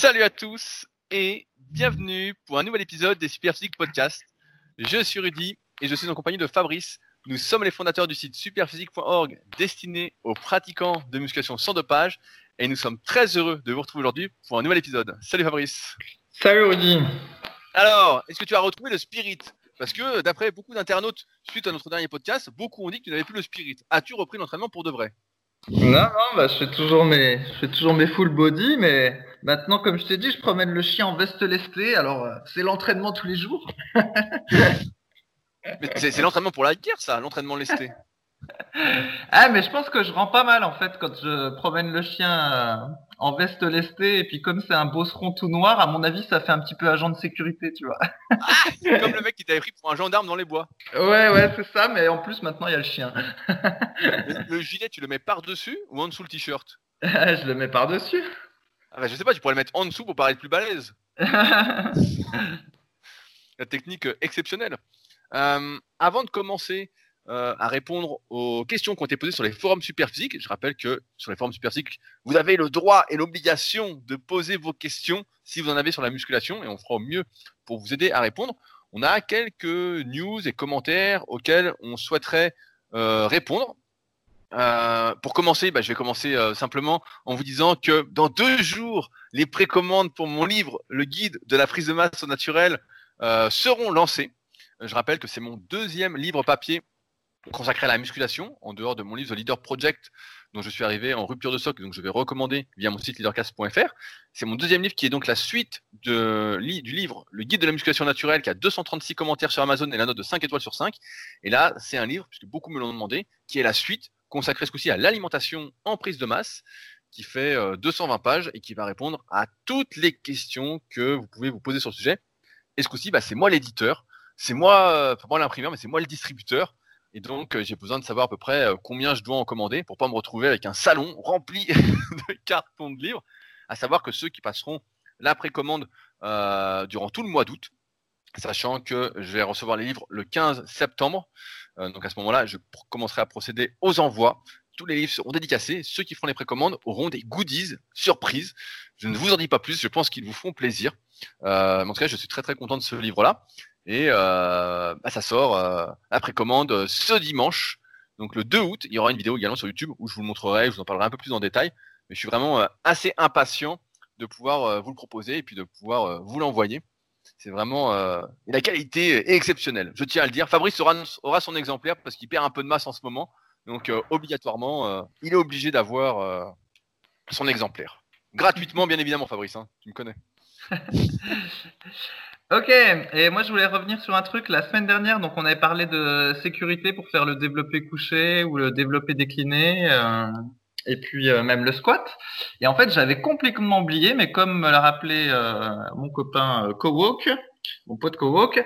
Salut à tous et bienvenue pour un nouvel épisode des Superphysique Podcast. Je suis Rudy et je suis en compagnie de Fabrice. Nous sommes les fondateurs du site superphysique.org destiné aux pratiquants de musculation sans dopage et nous sommes très heureux de vous retrouver aujourd'hui pour un nouvel épisode. Salut Fabrice. Salut Rudy. Alors, est-ce que tu as retrouvé le spirit? Parce que d'après beaucoup d'internautes, suite à notre dernier podcast, beaucoup ont dit que tu n'avais plus le spirit. As-tu repris l'entraînement pour de vrai? Non, non, bah, je fais toujours mes, je fais toujours mes full body, mais maintenant, comme je t'ai dit, je promène le chien en veste lestée, alors euh, c'est l'entraînement tous les jours. Mais c'est c'est l'entraînement pour la guerre, ça, l'entraînement lesté. Ah, mais je pense que je rends pas mal en fait quand je promène le chien euh, en veste lestée, et puis comme c'est un bosseron tout noir, à mon avis, ça fait un petit peu agent de sécurité, tu vois. Comme le mec qui t'avait pris pour un gendarme dans les bois. Ouais, ouais, c'est ça, mais en plus, maintenant, il y a le chien. Le, le gilet, tu le mets par-dessus ou en dessous le t-shirt? Je le mets par-dessus. Ah bah, Je sais pas, tu pourrais le mettre en dessous pour paraître plus balèze. La technique euh, exceptionnelle. Euh, avant de commencer euh, à répondre aux questions qui ont été posées sur les forums Superphysique, je rappelle que sur les forums Superphysique, vous avez le droit et l'obligation de poser vos questions si vous en avez sur la musculation et on fera au mieux pour vous aider à répondre. On a quelques news et commentaires auxquels on souhaiterait euh, répondre. Euh, pour commencer, bah, je vais commencer euh, simplement en vous disant que dans deux jours, les précommandes pour mon livre, le guide de la prise de masse au naturel, euh, seront lancées. Je rappelle que c'est mon deuxième livre papier consacré à la musculation, en dehors de mon livre The Leader Project, dont je suis arrivé en rupture de stock, donc je vais recommander via mon site leadercast.fr. C'est mon deuxième livre qui est donc la suite du livre Le guide de la musculation naturelle, qui a 236 commentaires sur Amazon et la note de 5 étoiles sur 5. Et là, c'est un livre, puisque beaucoup me l'ont demandé, qui est la suite consacrée ce coup-ci à l'alimentation en prise de masse, qui fait euh, 220 pages et qui va répondre à toutes les questions que vous pouvez vous poser sur le sujet. Et ce coup-ci, bah, c'est moi l'éditeur, c'est moi, euh, pas moi l'imprimeur, mais c'est moi le distributeur. Et donc, euh, j'ai besoin de savoir à peu près euh, combien je dois en commander pour pas me retrouver avec un salon rempli de cartons de livres. À savoir que ceux qui passeront la précommande euh, durant tout le mois d'août, sachant que je vais recevoir les livres le 15 septembre. Euh, donc à ce moment-là, je commencerai à procéder aux envois. Tous les livres seront dédicacés. Ceux qui feront les précommandes auront des goodies surprises. Je ne vous en dis pas plus. Je pense qu'ils vous feront plaisir. Euh, en tout cas, je suis très très content de ce livre-là. Et euh, bah, ça sort la précommande ce dimanche. Donc le 2 août, il y aura une vidéo également sur YouTube où je vous le montrerai, je vous en parlerai un peu plus en détail. Mais je suis vraiment assez impatient de pouvoir vous le proposer et puis de pouvoir vous l'envoyer. C'est vraiment euh, la qualité est exceptionnelle. Je tiens à le dire. Fabrice aura, aura son exemplaire parce qu'il perd un peu de masse en ce moment. Donc euh, obligatoirement, euh, il est obligé d'avoir son exemplaire. Gratuitement, bien évidemment, Fabrice. hein. tu me connais. Ok, et moi je voulais revenir sur un truc. La semaine dernière, donc on avait parlé de sécurité pour faire le développé couché ou le développé décliné, et puis euh, même le squat. Et en fait, j'avais complètement oublié, mais comme me l'a rappelé euh, mon copain euh, Kowalk, mon pote Kowalk,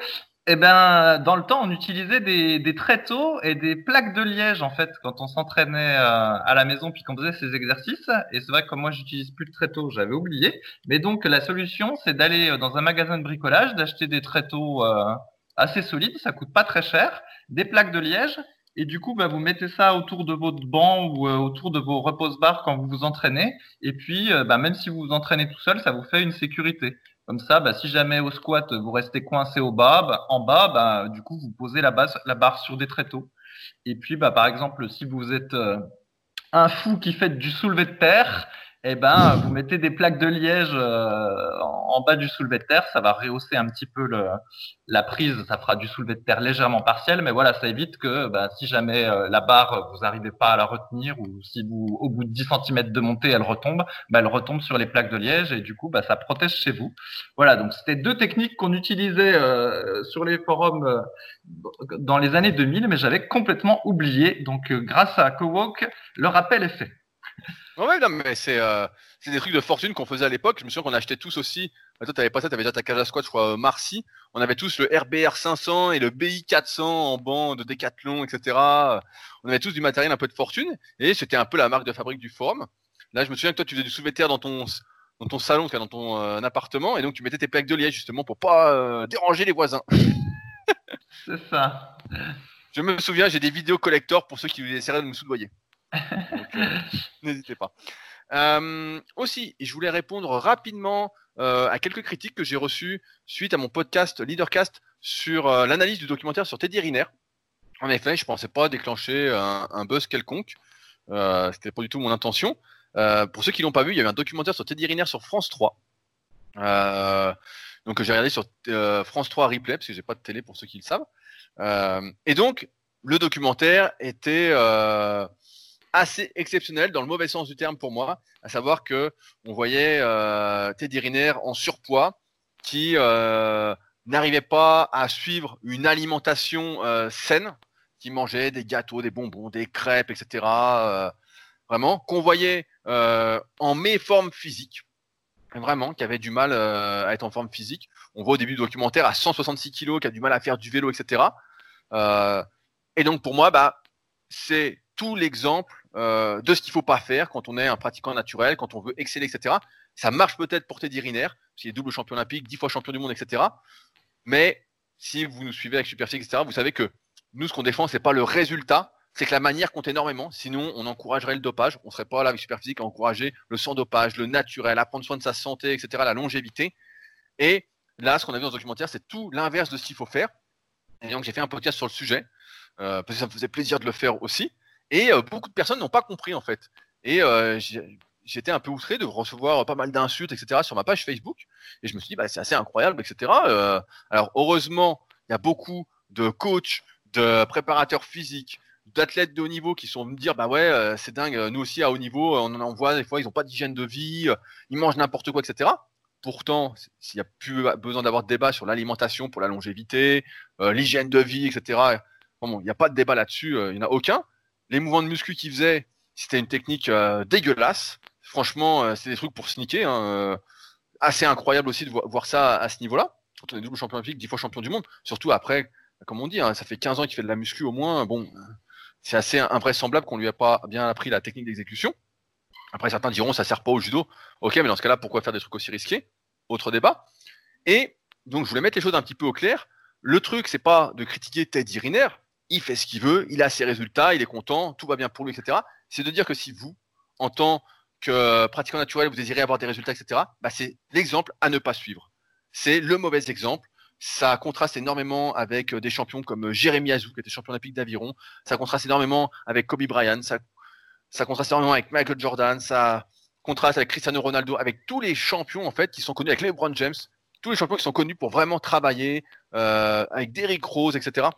eh ben dans le temps, on utilisait des, tréteaux et des plaques de liège en fait quand on s'entraînait euh, à la maison puis qu'on faisait ces exercices. Et c'est vrai que comme moi j'utilise plus de tréteaux, j'avais oublié. Mais donc la solution, c'est d'aller euh, dans un magasin de bricolage, d'acheter des tréteaux euh, assez solides, ça coûte pas très cher, des plaques de liège, et du coup, bah, vous mettez ça autour de votre banc ou euh, autour de vos repose-barres quand vous vous entraînez. Et puis, euh, bah, même si vous vous entraînez tout seul, ça vous fait une sécurité. Comme ça, bah, si jamais au squat vous restez coincé au bas, bah, en bas, bah, du coup, vous posez la, base, la barre sur des tréteaux. Et puis, bah, par exemple, si vous êtes euh, un fou qui fait du soulevé de terre, eh ben, vous mettez des plaques de liège euh, en, bas du soulevé de terre, ça va rehausser un petit peu le, la prise, ça fera du soulevé de terre légèrement partiel, mais voilà, ça évite que bah, si jamais euh, la barre, vous n'arrivez pas à la retenir, ou si vous, au bout de 10 cm de montée, elle retombe, bah, elle retombe sur les plaques de liège, et du coup, bah, ça protège chez vous. Voilà, donc c'était deux techniques qu'on utilisait euh, sur les forums euh, dans les années 2000, mais j'avais complètement oublié. Donc, euh, grâce à Kowalk, le rappel est fait. Ouais, non, mais c'est euh, c'est des trucs de fortune qu'on faisait à l'époque. Je me souviens qu'on achetait tous aussi. Bah, toi, t'avais pas ça, t'avais déjà ta cage à squat, je crois, euh, Marcy. On avait tous le RBR 500 et le BI 400 en banc de Decathlon, etc. On avait tous du matériel un peu de fortune et c'était un peu la marque de fabrique du forum. Là, je me souviens que toi, tu faisais du terre dans ton dans ton salon, dans ton euh, appartement, et donc tu mettais tes plaques de liège justement pour pas euh, déranger les voisins. C'est ça. Je me souviens, j'ai des vidéos collector pour ceux qui essaieraient de me soudoyer. Euh, N'hésitez pas. Euh, aussi, je voulais répondre rapidement à quelques critiques que j'ai reçues suite à mon podcast Leadercast sur l'analyse du documentaire sur Teddy Riner. En effet, je pensais pas déclencher un, buzz quelconque. Euh, C'était pas du tout mon intention. pour ceux qui l'ont pas vu, il y avait un documentaire sur Teddy Riner sur France 3. donc j'ai regardé sur France 3 replay parce que j'ai pas de télé pour ceux qui le savent. et donc le documentaire était euh, assez exceptionnel dans le mauvais sens du terme pour moi, à savoir que on voyait euh, Teddy Riner en surpoids qui euh, n'arrivait pas à suivre une alimentation saine, qui mangeait des gâteaux, des bonbons, des crêpes, etc. vraiment, qu'on voyait en méforme physique, vraiment, qui avait du mal à être en forme physique. On voit au début du documentaire à 166 kg, qui a du mal à faire du vélo, etc. Et donc pour moi, bah, c'est tout l'exemple euh, de ce qu'il faut pas faire quand on est un pratiquant naturel, quand on veut exceller, etc. Ça marche peut-être pour Teddy Riner, qui est double champion olympique, dix fois champion du monde, etc. Mais si vous nous suivez avec Superphysique, etc., vous savez que nous, ce qu'on défend, c'est pas le résultat, c'est que la manière compte énormément. Sinon, on encouragerait le dopage. On serait pas là avec Superphysique à encourager le sans dopage, le naturel, à prendre soin de sa santé, etc., la longévité. Et là, ce qu'on a vu dans ce documentaire, c'est tout l'inverse de ce qu'il faut faire. Et donc, j'ai fait un podcast sur le sujet. Euh, parce que ça me faisait plaisir de le faire aussi. Et euh, beaucoup de personnes n'ont pas compris en fait. Et euh, j'étais un peu outré de recevoir pas mal d'insultes, etc. sur ma page Facebook. Et je me suis dit, bah, c'est assez incroyable, etc. alors heureusement, il y a beaucoup de coachs, de préparateurs physiques, d'athlètes de haut niveau qui sont venus me dire, bah ouais, c'est dingue, nous aussi à haut niveau, on en voit des fois, ils n'ont pas d'hygiène de vie, ils mangent n'importe quoi, etc. Pourtant, s'il n'y a plus besoin d'avoir de débat sur l'alimentation pour la longévité, l'hygiène de vie, etc., il n'y a pas de débat là-dessus, euh, il n'y en a aucun. Les mouvements de muscu qu'il faisait, c'était une technique euh, dégueulasse. Franchement, euh, c'est des trucs pour sneaker. Hein, assez incroyable aussi de voir, ça à ce niveau-là. Quand on est double champion olympique, dix fois champion du monde. Surtout après, comme on dit, hein, ça fait 15 ans qu'il fait de la muscu au moins. Bon, c'est assez invraisemblable qu'on lui ait pas bien appris la technique d'exécution. Après, certains diront ça sert pas au judo. Ok, mais dans ce cas-là, pourquoi faire des trucs aussi risqués? Autre débat. Et donc, je voulais mettre les choses un petit peu au clair. Le truc, c'est pas de critiquer Teddy Riner, il fait ce qu'il veut, il a ses résultats, il est content, tout va bien pour lui, etc. C'est de dire que si vous, en tant que pratiquant naturel, vous désirez avoir des résultats, etc., bah c'est l'exemple à ne pas suivre. C'est le mauvais exemple. Ça contraste énormément avec des champions comme Jérémy Azou, qui était champion olympique d'aviron. Ça contraste énormément avec Kobe Bryant. Ça, ça contraste énormément avec Michael Jordan. Ça contraste avec Cristiano Ronaldo, avec tous les champions en fait qui sont connus, avec LeBron James, tous les champions qui sont connus pour vraiment travailler, euh, avec Derrick Rose, etc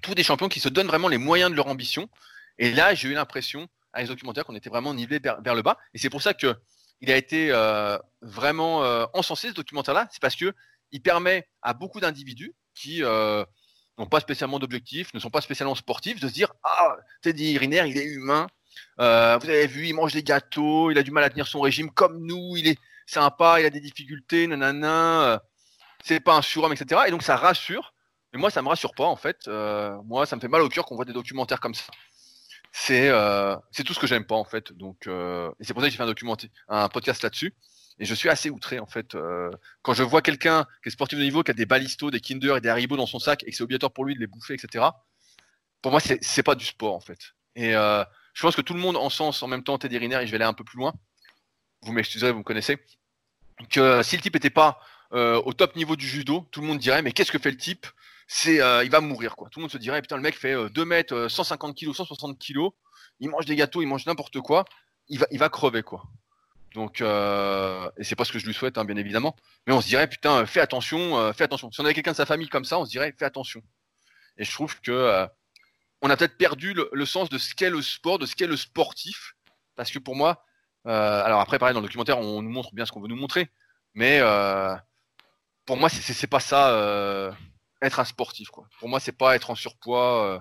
tous des champions qui se donnent vraiment les moyens de leur ambition. Et là, j'ai eu l'impression, avec ce documentaire, qu'on était vraiment nivelé vers, le bas. Et c'est pour ça que il a été euh, vraiment euh, encensé ce documentaire-là. C'est parce que il permet à beaucoup d'individus qui euh, n'ont pas spécialement d'objectifs, ne sont pas spécialement sportifs, de se dire ah Teddy Riner, il est humain. vous avez vu, il mange des gâteaux, il a du mal à tenir son régime comme nous, il est sympa, il a des difficultés, nanana. c'est pas un surhomme, etc. Et donc ça rassure mais moi, ça me rassure pas, en fait. Euh, moi, ça me fait mal au cœur qu'on voit des documentaires comme ça. C'est euh, tout ce que j'aime pas, en fait. Donc, euh, et c'est pour ça que j'ai fait un, documentaire, un podcast là-dessus. Et je suis assez outré, en fait. quand je vois quelqu'un qui est sportif de niveau, qui a des balistos, des Kinder et des Haribo dans son sac, et que c'est obligatoire pour lui de les bouffer, etc. Pour moi, c'est pas du sport, en fait. Et je pense que tout le monde en sens en même temps Teddy Riner, et je vais aller un peu plus loin. Vous m'excuserez, vous me connaissez. Que si le type n'était pas au top niveau du judo, tout le monde dirait mais qu'est-ce que fait le type? C'est euh, il va mourir quoi. Tout le monde se dirait putain le mec fait 2 euh, mètres, 150 kg, 160 kg, il mange des gâteaux, il mange n'importe quoi, il va, il va crever quoi. Donc euh, et c'est pas ce que je lui souhaite hein, bien évidemment, mais on se dirait putain fais attention, fais attention. Si on avait quelqu'un de sa famille comme ça, on se dirait fais attention. Et je trouve que on a peut-être perdu le, sens de ce qu'est le sport, de ce qu'est le sportif, parce que pour moi, alors après pareil dans le documentaire on nous montre bien ce qu'on veut nous montrer, mais pour moi c'est pas ça être un sportif. Quoi. Pour moi, c'est pas être en surpoids. Euh.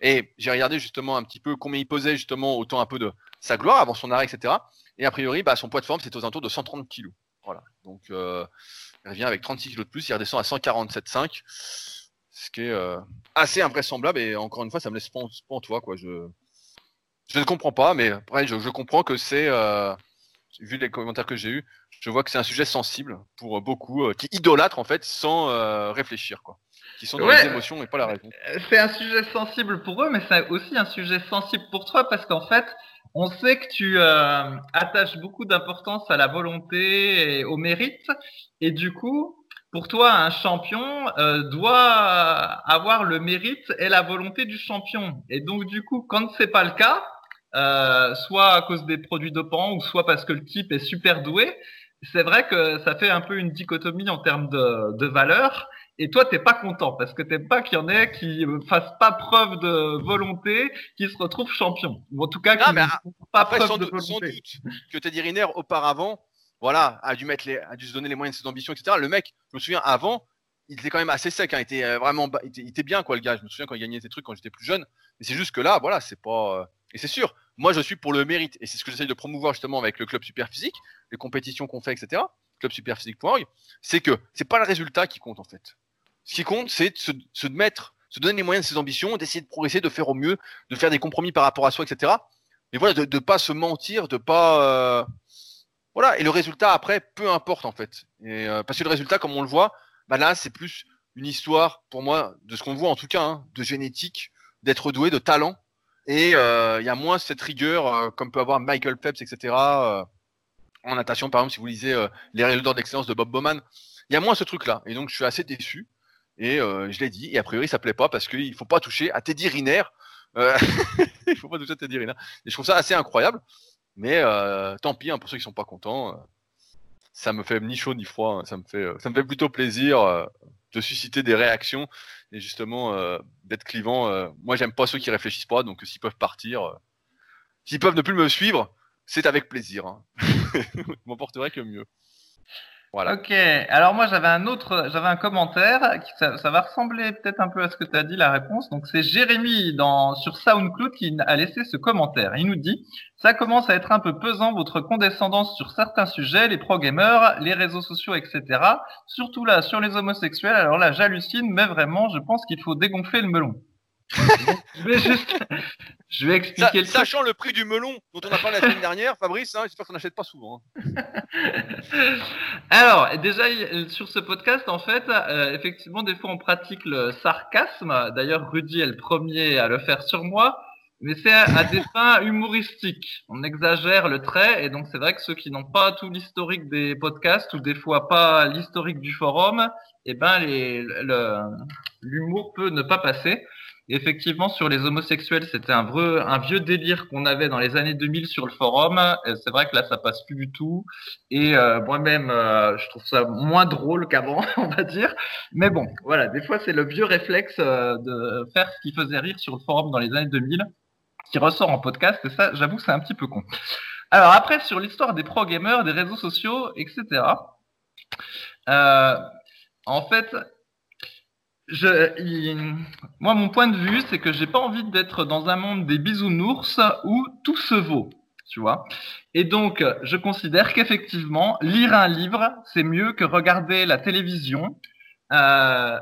Et j'ai regardé justement un petit peu combien il pesait justement autant un peu de sa gloire avant son arrêt, etc. Et a priori, bah, son poids de forme, c'est aux alentours de 130 kg. Voilà. Donc, euh, il revient avec 36 kg de plus, il redescend à 147,5. Ce qui est euh, assez invraisemblable. Et encore une fois, ça me laisse toi. Quoi. Je, je ne comprends pas, mais après, je comprends que c'est, vu les commentaires que j'ai eus, je vois que c'est un sujet sensible pour beaucoup, euh, qui idolâtrent en fait sans euh, réfléchir, quoi. Qui sont dans les émotions et pas la raison. Euh, c'est un sujet sensible pour eux, mais c'est aussi un sujet sensible pour toi parce qu'en fait, on sait que tu euh, attaches beaucoup d'importance à la volonté et au mérite. Et du coup, pour toi, un champion euh, doit avoir le mérite et la volonté du champion. Et donc, du coup, quand c'est pas le cas, euh, soit à cause des produits dopants ou soit parce que le type est super doué, c'est vrai que ça fait un peu une dichotomie en termes de, de valeur. Et toi, t'es pas content parce que t'aimes pas qu'il y en ait qui fassent pas preuve de volonté, qui se retrouvent champions. Ou en tout cas, qui ne pas preuve de volonté. Sans doute que Teddy Riner, auparavant, voilà, a dû mettre les, a dû se donner les moyens de ses ambitions, etc. Le mec, je me souviens, avant, il était quand même assez sec, hein, il était euh, vraiment, il était, bien, quoi, le gars. Je me souviens quand il gagnait ses trucs quand j'étais plus jeune. Mais c'est juste que là, voilà, c'est pas, euh, et c'est sûr, moi, je suis pour le mérite. Et c'est ce que j'essaie de promouvoir justement avec le club super physique, les compétitions qu'on fait, etc. Club superphysique.org. C'est que c'est pas le résultat qui compte, en fait. Ce qui compte, c'est de se, mettre, se donner les moyens de ses ambitions, d'essayer de progresser, de faire au mieux, de faire des compromis par rapport à soi, etc. Mais voilà, de ne pas se mentir, de pas. Euh, voilà, et le résultat après, peu importe en fait. Et, euh, parce que le résultat, comme on le voit, bah là, c'est plus une histoire, pour moi, de ce qu'on voit en tout cas, hein, de génétique, d'être doué, de talent. Et euh, il y a moins cette rigueur, comme peut avoir Michael Phelps, etc. en natation, par exemple, si vous lisez Les d'or d'excellence de Bob Bowman, il y a moins ce truc-là. Et donc, je suis assez déçu. Et euh, je l'ai dit, et a priori ça plaît pas parce qu'il faut pas toucher à Teddy Riner. Euh, il faut pas toucher à Teddy Riner. Et je trouve ça assez incroyable. Mais euh, tant pis, hein, pour ceux qui sont pas contents, euh, ça me fait ni chaud ni froid. Hein. ça me fait, euh, ça me fait plutôt plaisir euh, de susciter des réactions et justement d'être clivant. moi, j'aime pas ceux qui réfléchissent pas, donc s'ils peuvent partir, s'ils peuvent ne plus me suivre, c'est avec plaisir. Hein. je m'emporterai que mieux. Ok. Alors moi j'avais un autre, j'avais un commentaire qui ça, va ressembler peut-être un peu à ce que tu as dit la réponse. Donc c'est Jérémy dans sur SoundCloud qui a laissé ce commentaire. Il nous dit ça commence à être un peu pesant votre condescendance sur certains sujets, les pro gamers, les réseaux sociaux, etc. Surtout là sur les homosexuels. Alors là j'hallucine, mais vraiment je pense qu'il faut dégonfler le melon je vais juste, je vais expliquer le Sachant le prix du melon dont on a parlé la semaine dernière, Fabrice, hein, j'espère qu'on n'achète pas souvent. Hein. Alors, déjà, sur ce podcast, en fait, euh, effectivement, des fois, on pratique le sarcasme. D'ailleurs, Rudy est le premier à le faire sur moi. Mais c'est à, des fins humoristiques. On exagère le trait, et donc c'est vrai que ceux qui n'ont pas tout l'historique des podcasts ou des fois pas l'historique du forum, eh ben l'humour peut ne pas passer. Effectivement, sur les homosexuels, c'était un, vieux délire qu'on avait dans les années 2000 sur le forum. C'est vrai que là, ça passe plus du tout. Et euh, moi-même, euh, je trouve ça moins drôle qu'avant, on va dire. Mais bon, voilà, des fois, c'est le vieux réflexe euh, de faire ce qui faisait rire sur le forum dans les années 2000 qui ressort en podcast. Et ça, j'avoue, c'est un petit peu con. Alors après, sur l'histoire des pro-gamers, des réseaux sociaux, etc. en fait, je, moi, mon point de vue, c'est que j'ai pas envie d'être dans un monde des bisounours où tout se vaut, tu vois. Et donc, je considère qu'effectivement, lire un livre, c'est mieux que regarder la télévision. Euh,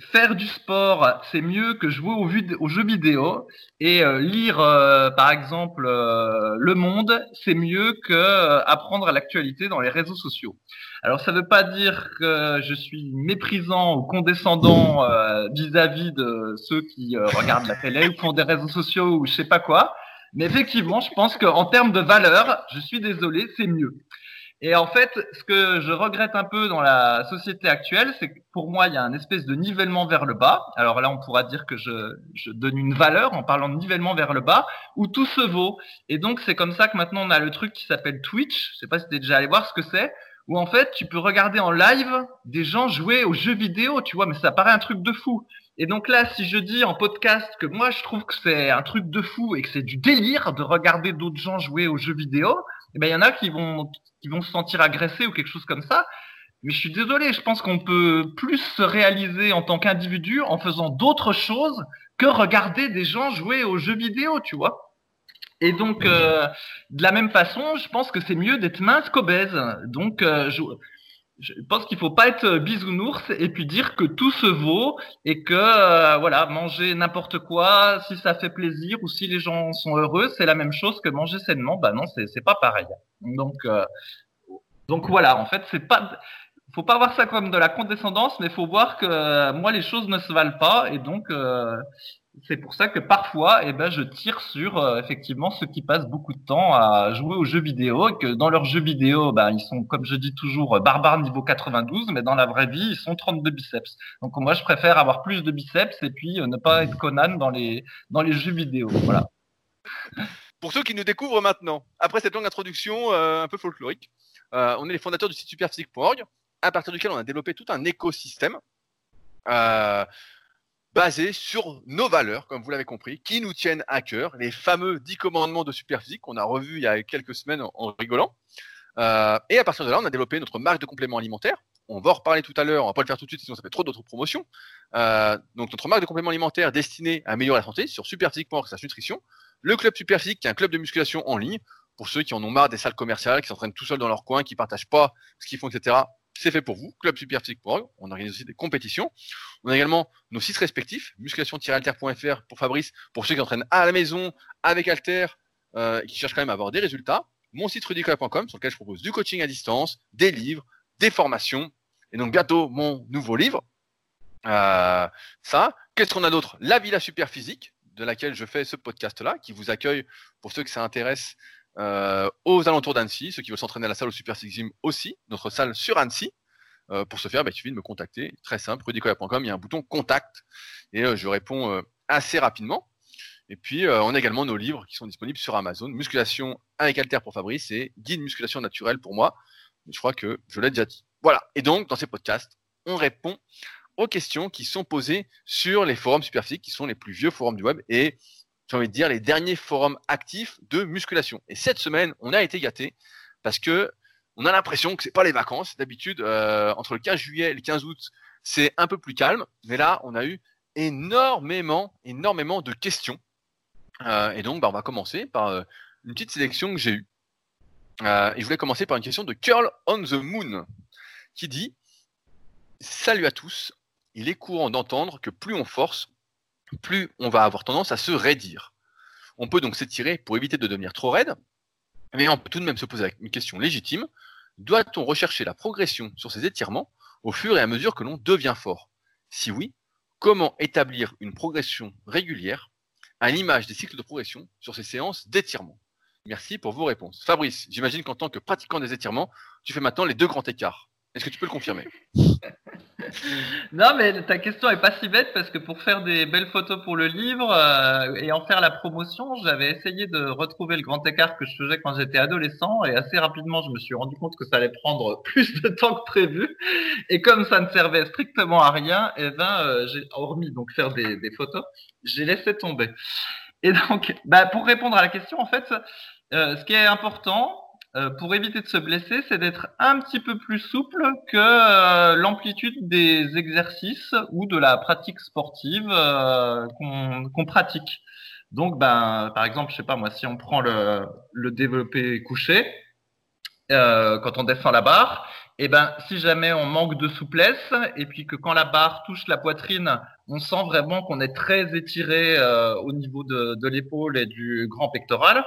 faire du sport, c'est mieux que jouer aux, jeux vidéo. Et euh, lire, euh, par exemple, Le Monde, c'est mieux que apprendre l'actualité dans les réseaux sociaux. Alors ça ne veut pas dire que je suis méprisant ou condescendant euh, vis-à-vis de ceux qui euh, regardent la télé ou font des réseaux sociaux ou je sais pas quoi. Mais effectivement, je pense qu'en termes de valeur, je suis désolé, c'est mieux. Et en fait, ce que je regrette un peu dans la société actuelle, c'est que pour moi, il y a un espèce de nivellement vers le bas. Alors là, on pourra dire que je, je donne une valeur en parlant de nivellement vers le bas, où tout se vaut. Et donc, c'est comme ça que maintenant, on a le truc qui s'appelle Twitch. Je sais pas si tu es déjà allé voir ce que c'est où en fait tu peux regarder en live des gens jouer aux jeux vidéo, tu vois, mais ça paraît un truc de fou. Et donc là, si je dis en podcast que moi je trouve que c'est un truc de fou et que c'est du délire de regarder d'autres gens jouer aux jeux vidéo, eh ben il y en a qui vont qui vont se sentir agressés ou quelque chose comme ça. Mais je suis désolé, je pense qu'on peut plus se réaliser en tant qu'individu en faisant d'autres choses que regarder des gens jouer aux jeux vidéo, tu vois. Et donc, euh, de la même façon, je pense que c'est mieux d'être mince qu'obèse. Donc, euh, je, je, pense qu'il faut pas être bisounours et puis dire que tout se vaut et que euh, voilà, manger n'importe quoi, si ça fait plaisir ou si les gens sont heureux, c'est la même chose que manger sainement. Bah non, c'est c'est pas pareil. Donc donc voilà, en fait, c'est pas faut pas voir ça comme de la condescendance, mais faut voir que moi les choses ne se valent pas et donc c'est pour ça que parfois, eh ben, je tire sur euh, effectivement ceux qui passent beaucoup de temps à jouer aux jeux vidéo et que dans leurs jeux vidéo, ben, ils sont, comme je dis toujours, barbares niveau 92, mais dans la vraie vie, ils sont 32 biceps. Donc moi, je préfère avoir plus de biceps et puis euh, ne pas être Conan dans les dans les jeux vidéo. Voilà. Pour ceux qui nous découvrent maintenant, après cette longue introduction euh, un peu folklorique, on est les fondateurs du site superphysique.org, à partir duquel on a développé tout un écosystème. Euh, basé sur nos valeurs, comme vous l'avez compris, qui nous tiennent à cœur, les fameux 10 commandements de Superphysique qu'on a revus il y a quelques semaines en, rigolant. Euh, et à partir de là, on a développé notre marque de compléments alimentaires. On va en reparler tout à l'heure, on va pas le faire tout de suite, sinon ça fait trop d'autres promotions. Euh, donc notre marque de compléments alimentaires destinée à améliorer la santé sur superphysique.org, sa nutrition. Le club Superphysique, qui est un club de musculation en ligne, pour ceux qui en ont marre des salles commerciales, qui s'entraînent tout seuls dans leur coin, qui partagent pas ce qu'ils font, etc c'est fait pour vous, clubsuperphysique.org. On organise aussi des compétitions. On a également nos sites respectifs, musculation-alter.fr pour Fabrice, pour ceux qui entraînent à la maison, avec Alter, euh, qui cherchent quand même à avoir des résultats. Mon site rudicola.com sur lequel je propose du coaching à distance, des livres, des formations. Et donc bientôt mon nouveau livre. Euh, ça. Qu'est-ce qu'on a d'autre? La Villa Superphysique, de laquelle je fais ce podcast-là, qui vous accueille pour ceux que ça intéresse aux alentours d'Annecy. Ceux qui veulent s'entraîner à la salle au Super Six Gym aussi, notre salle sur Annecy. Euh, pour ce faire, bah, il suffit de me contacter. Très simple, rudicoya.com, il y a un bouton contact et euh, je réponds assez rapidement. Et puis, on a également nos livres qui sont disponibles sur Amazon. Musculation avec Alter pour Fabrice et Guide Musculation Naturelle pour moi. je crois que je l'ai déjà dit. Voilà. Et donc, dans ces podcasts, on répond aux questions qui sont posées sur les forums Superphysique, qui sont les plus vieux forums du web. Et j'ai envie de dire, les derniers forums actifs de musculation. Et cette semaine, on a été gâté parce que on a l'impression que c'est pas les vacances. D'habitude, euh, entre le 15 juillet et le 15 août, c'est un peu plus calme. Mais là, on a eu énormément, énormément de questions. Euh, et donc, bah, on va commencer par euh, une petite sélection que j'ai eue. et je voulais commencer par une question de Curl on the Moon qui dit Salut à tous. Il est courant d'entendre que plus on force, plus on va avoir tendance à se raidir. On peut donc s'étirer pour éviter de devenir trop raide, mais on peut tout de même se poser une question légitime. Doit-on rechercher la progression sur ces étirements au fur et à mesure que l'on devient fort? Si oui, comment établir une progression régulière à l'image des cycles de progression sur ces séances d'étirement? Merci pour vos réponses. Fabrice, j'imagine qu'en tant que pratiquant des étirements, tu fais maintenant les deux grands écarts. Est-ce que tu peux le confirmer? Non, mais ta question est pas si bête parce que pour faire des belles photos pour le livre euh, et en faire la promotion, j'avais essayé de retrouver le grand écart que je faisais quand j'étais adolescent et assez rapidement, je me suis rendu compte que ça allait prendre plus de temps que prévu. Et comme ça ne servait strictement à rien, et eh ben, euh, j'ai hormis donc faire des, photos, j'ai laissé tomber. Et donc, bah, pour répondre à la question, en fait, euh, ce qui est important, euh, pour éviter de se blesser, c'est d'être un petit peu plus souple que euh, l'amplitude des exercices ou de la pratique sportive euh, qu'on pratique. Donc, ben, par exemple, je sais pas moi, si on prend le, le développé couché, quand on descend la barre, eh ben, si jamais on manque de souplesse et puis que quand la barre touche la poitrine, on sent vraiment qu'on est très étiré au niveau de, l'épaule et du grand pectoral,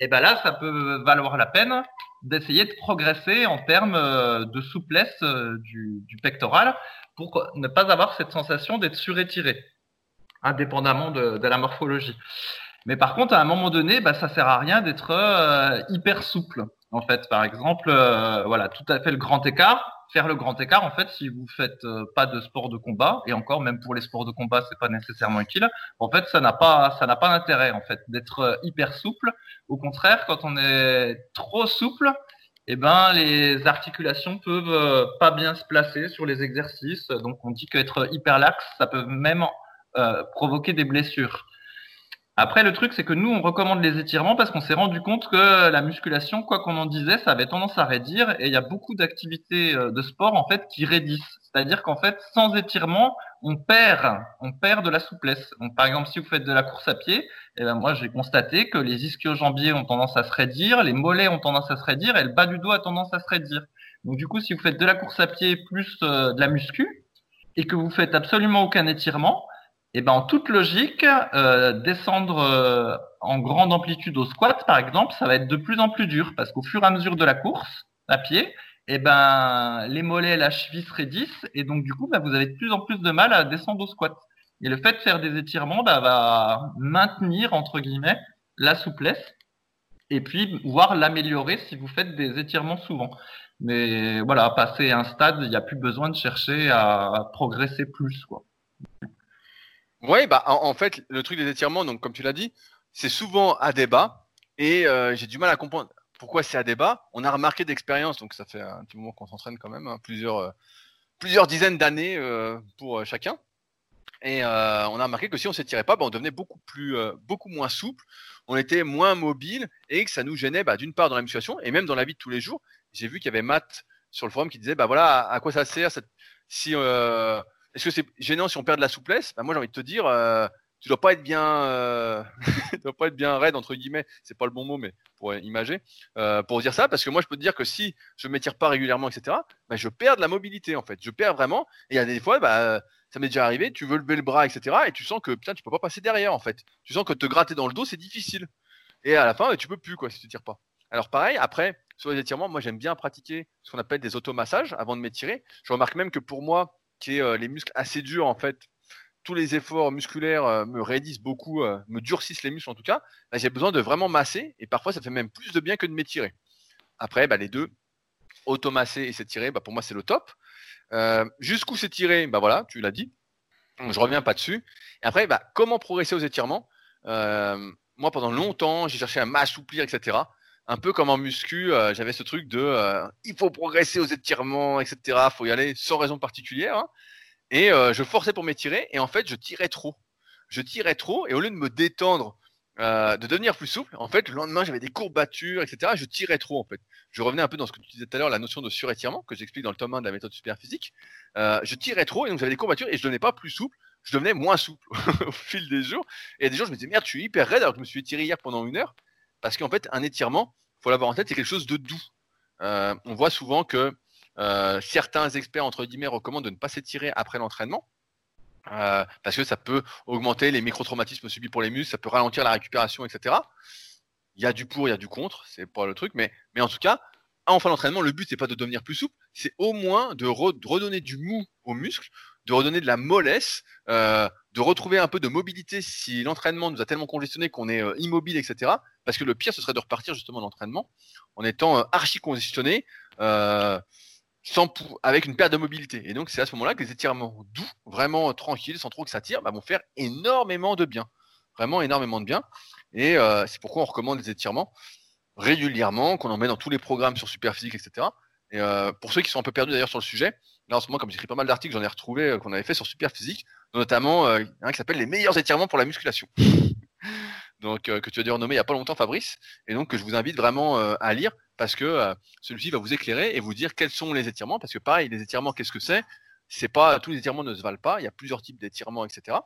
et ben là, ça peut valoir la peine d'essayer de progresser en termes euh, de souplesse euh, du, pectoral pour ne pas avoir cette sensation d'être surétiré, indépendamment de, la morphologie. Mais par contre, à un moment donné, bah, ça sert à rien d'être euh, hyper souple. En fait, par exemple, voilà, tout à fait le grand écart faire le grand écart, en fait, si vous faites euh, pas de sport de combat, et encore, même pour les sports de combat, c'est pas nécessairement utile. En fait, ça n'a pas, ça n'a pas d'intérêt, en fait, d'être euh, hyper souple. Au contraire, quand on est trop souple, eh ben, les articulations peuvent euh, pas bien se placer sur les exercices. Donc, on dit qu'être hyper laxe, ça peut même provoquer des blessures. Après, le truc, c'est que nous, on recommande les étirements parce qu'on s'est rendu compte que la musculation, quoi qu'on en disait, ça avait tendance à raidir et il y a beaucoup d'activités euh, de sport, en fait, qui raidissent. C'est-à-dire qu'en fait, sans étirement, on perd, on perd de la souplesse. Donc, par exemple, si vous faites de la course à pied, eh ben, moi, j'ai constaté que les ischio-jambiers ont tendance à se raidir, les mollets ont tendance à se raidir et le bas du dos a tendance à se raidir. Donc, du coup, si vous faites de la course à pied plus euh, de la muscu et que vous faites absolument aucun étirement, eh ben en toute logique, euh, descendre euh, en grande amplitude au squat, par exemple, ça va être de plus en plus dur parce qu'au fur et à mesure de la course à pied, eh ben les mollets et la cheville se raidissent et donc du coup, bah, vous avez de plus en plus de mal à descendre au squat. Et le fait de faire des étirements bah, va maintenir, entre guillemets, la souplesse et puis voir l'améliorer si vous faites des étirements souvent. Mais voilà, passer un stade, il n'y a plus besoin de chercher à progresser plus. Quoi. Oui, bah, en, fait, le truc des étirements, donc, comme tu l'as dit, c'est souvent à débat. Et euh, j'ai du mal à comprendre pourquoi c'est à débat. On a remarqué d'expérience, donc ça fait un petit moment qu'on s'entraîne quand même, hein, plusieurs, euh, plusieurs dizaines d'années euh, pour chacun. Et on a remarqué que si on s'étirait pas, bah, on devenait beaucoup plus, beaucoup moins souple, on était moins mobile et que ça nous gênait, bah, d'une part dans la musculation et même dans la vie de tous les jours. J'ai vu qu'il y avait Matt sur le forum qui disait, bah voilà, à quoi ça sert cette... si est-ce que c'est gênant si on perd de la souplesse? Bah, Moi, j'ai envie de te dire, euh, tu dois pas être bien, euh, dois pas être bien raide entre guillemets. C'est pas le bon mot, mais pour imager, euh, pour dire ça, parce que moi, je peux te dire que si je m'étire pas régulièrement, etc., bah, je perds de la mobilité en fait. Je perds vraiment. Et il y a des fois, bah, ça m'est déjà arrivé. Tu veux lever le bras, etc., et tu sens que putain, tu peux pas passer derrière en fait. Tu sens que te gratter dans le dos, c'est difficile. Et à la fin, tu peux plus quoi si tu tires pas. Alors pareil, après, sur les étirements, moi j'aime bien pratiquer ce qu'on appelle des automassages avant de m'étirer. Je remarque même que pour moi, qui est euh, les muscles assez durs en fait, tous les efforts musculaires euh, me raidissent beaucoup, euh, me durcissent les muscles en tout cas, bah, j'ai besoin de vraiment masser et parfois ça fait même plus de bien que de m'étirer. Après, bah, les deux, automasser et s'étirer, bah, pour moi c'est le top. Jusqu'où s'étirer, bah voilà, tu l'as dit. Je reviens pas dessus. Et après, bah, comment progresser aux étirements? Moi, pendant longtemps, j'ai cherché à m'assouplir, etc. Un peu comme en muscu, j'avais ce truc de il faut progresser aux étirements, etc. Il faut y aller sans raison particulière. Hein. Et je forçais pour m'étirer et en fait, je tirais trop. Je tirais trop et au lieu de me détendre, de devenir plus souple, en fait, le lendemain, j'avais des courbatures, etc. Je tirais trop en fait. Je revenais un peu dans ce que tu disais tout à l'heure, la notion de surétirement que j'explique dans le tome 1 de la méthode superphysique. je tirais trop et donc j'avais des courbatures et je devenais pas plus souple je devenais moins souple au fil des jours. Et des jours, je me disais, merde, je suis hyper raide alors que je me suis étiré hier pendant une heure. Parce qu'en fait, un étirement, faut l'avoir en tête, c'est quelque chose de doux. Euh, on voit souvent que euh, certains experts, entre guillemets, recommandent de ne pas s'étirer après l'entraînement. Euh, parce que ça peut augmenter les micro-traumatismes subis pour les muscles, ça peut ralentir la récupération, etc. Il y a du pour, il y a du contre, c'est pas le truc, mais, mais en tout cas, en fin d'entraînement, le but c'est pas de devenir plus souple, c'est au moins de, redonner du mou aux muscles, de redonner de la mollesse, de retrouver un peu de mobilité si l'entraînement nous a tellement congestionné qu'on est immobile, etc. Parce que le pire, ce serait de repartir justement l'entraînement en étant euh, archi congestionné, euh, sans avec une perte de mobilité. Et donc, c'est à ce moment-là que les étirements doux, vraiment tranquilles, sans trop que ça tire, bah, vont faire énormément de bien. Vraiment énormément de bien. Et euh, c'est pourquoi on recommande les étirements régulièrement, qu'on en met dans tous les programmes sur Superphysique, etc. Et pour ceux qui sont un peu perdus d'ailleurs sur le sujet, là en ce moment, comme j'écris pas mal d'articles, j'en ai retrouvé qu'on avait fait sur Superphysique, notamment un qui s'appelle les meilleurs étirements pour la musculation donc euh, que tu as dû renommer il n'y a pas longtemps, Fabrice, et donc que je vous invite vraiment euh, à lire parce que euh, celui-ci va vous éclairer et vous dire quels sont les étirements, parce que pareil, les étirements, qu'est-ce que c'est? C'est pas tous les étirements ne se valent pas, il y a plusieurs types d'étirements, etc.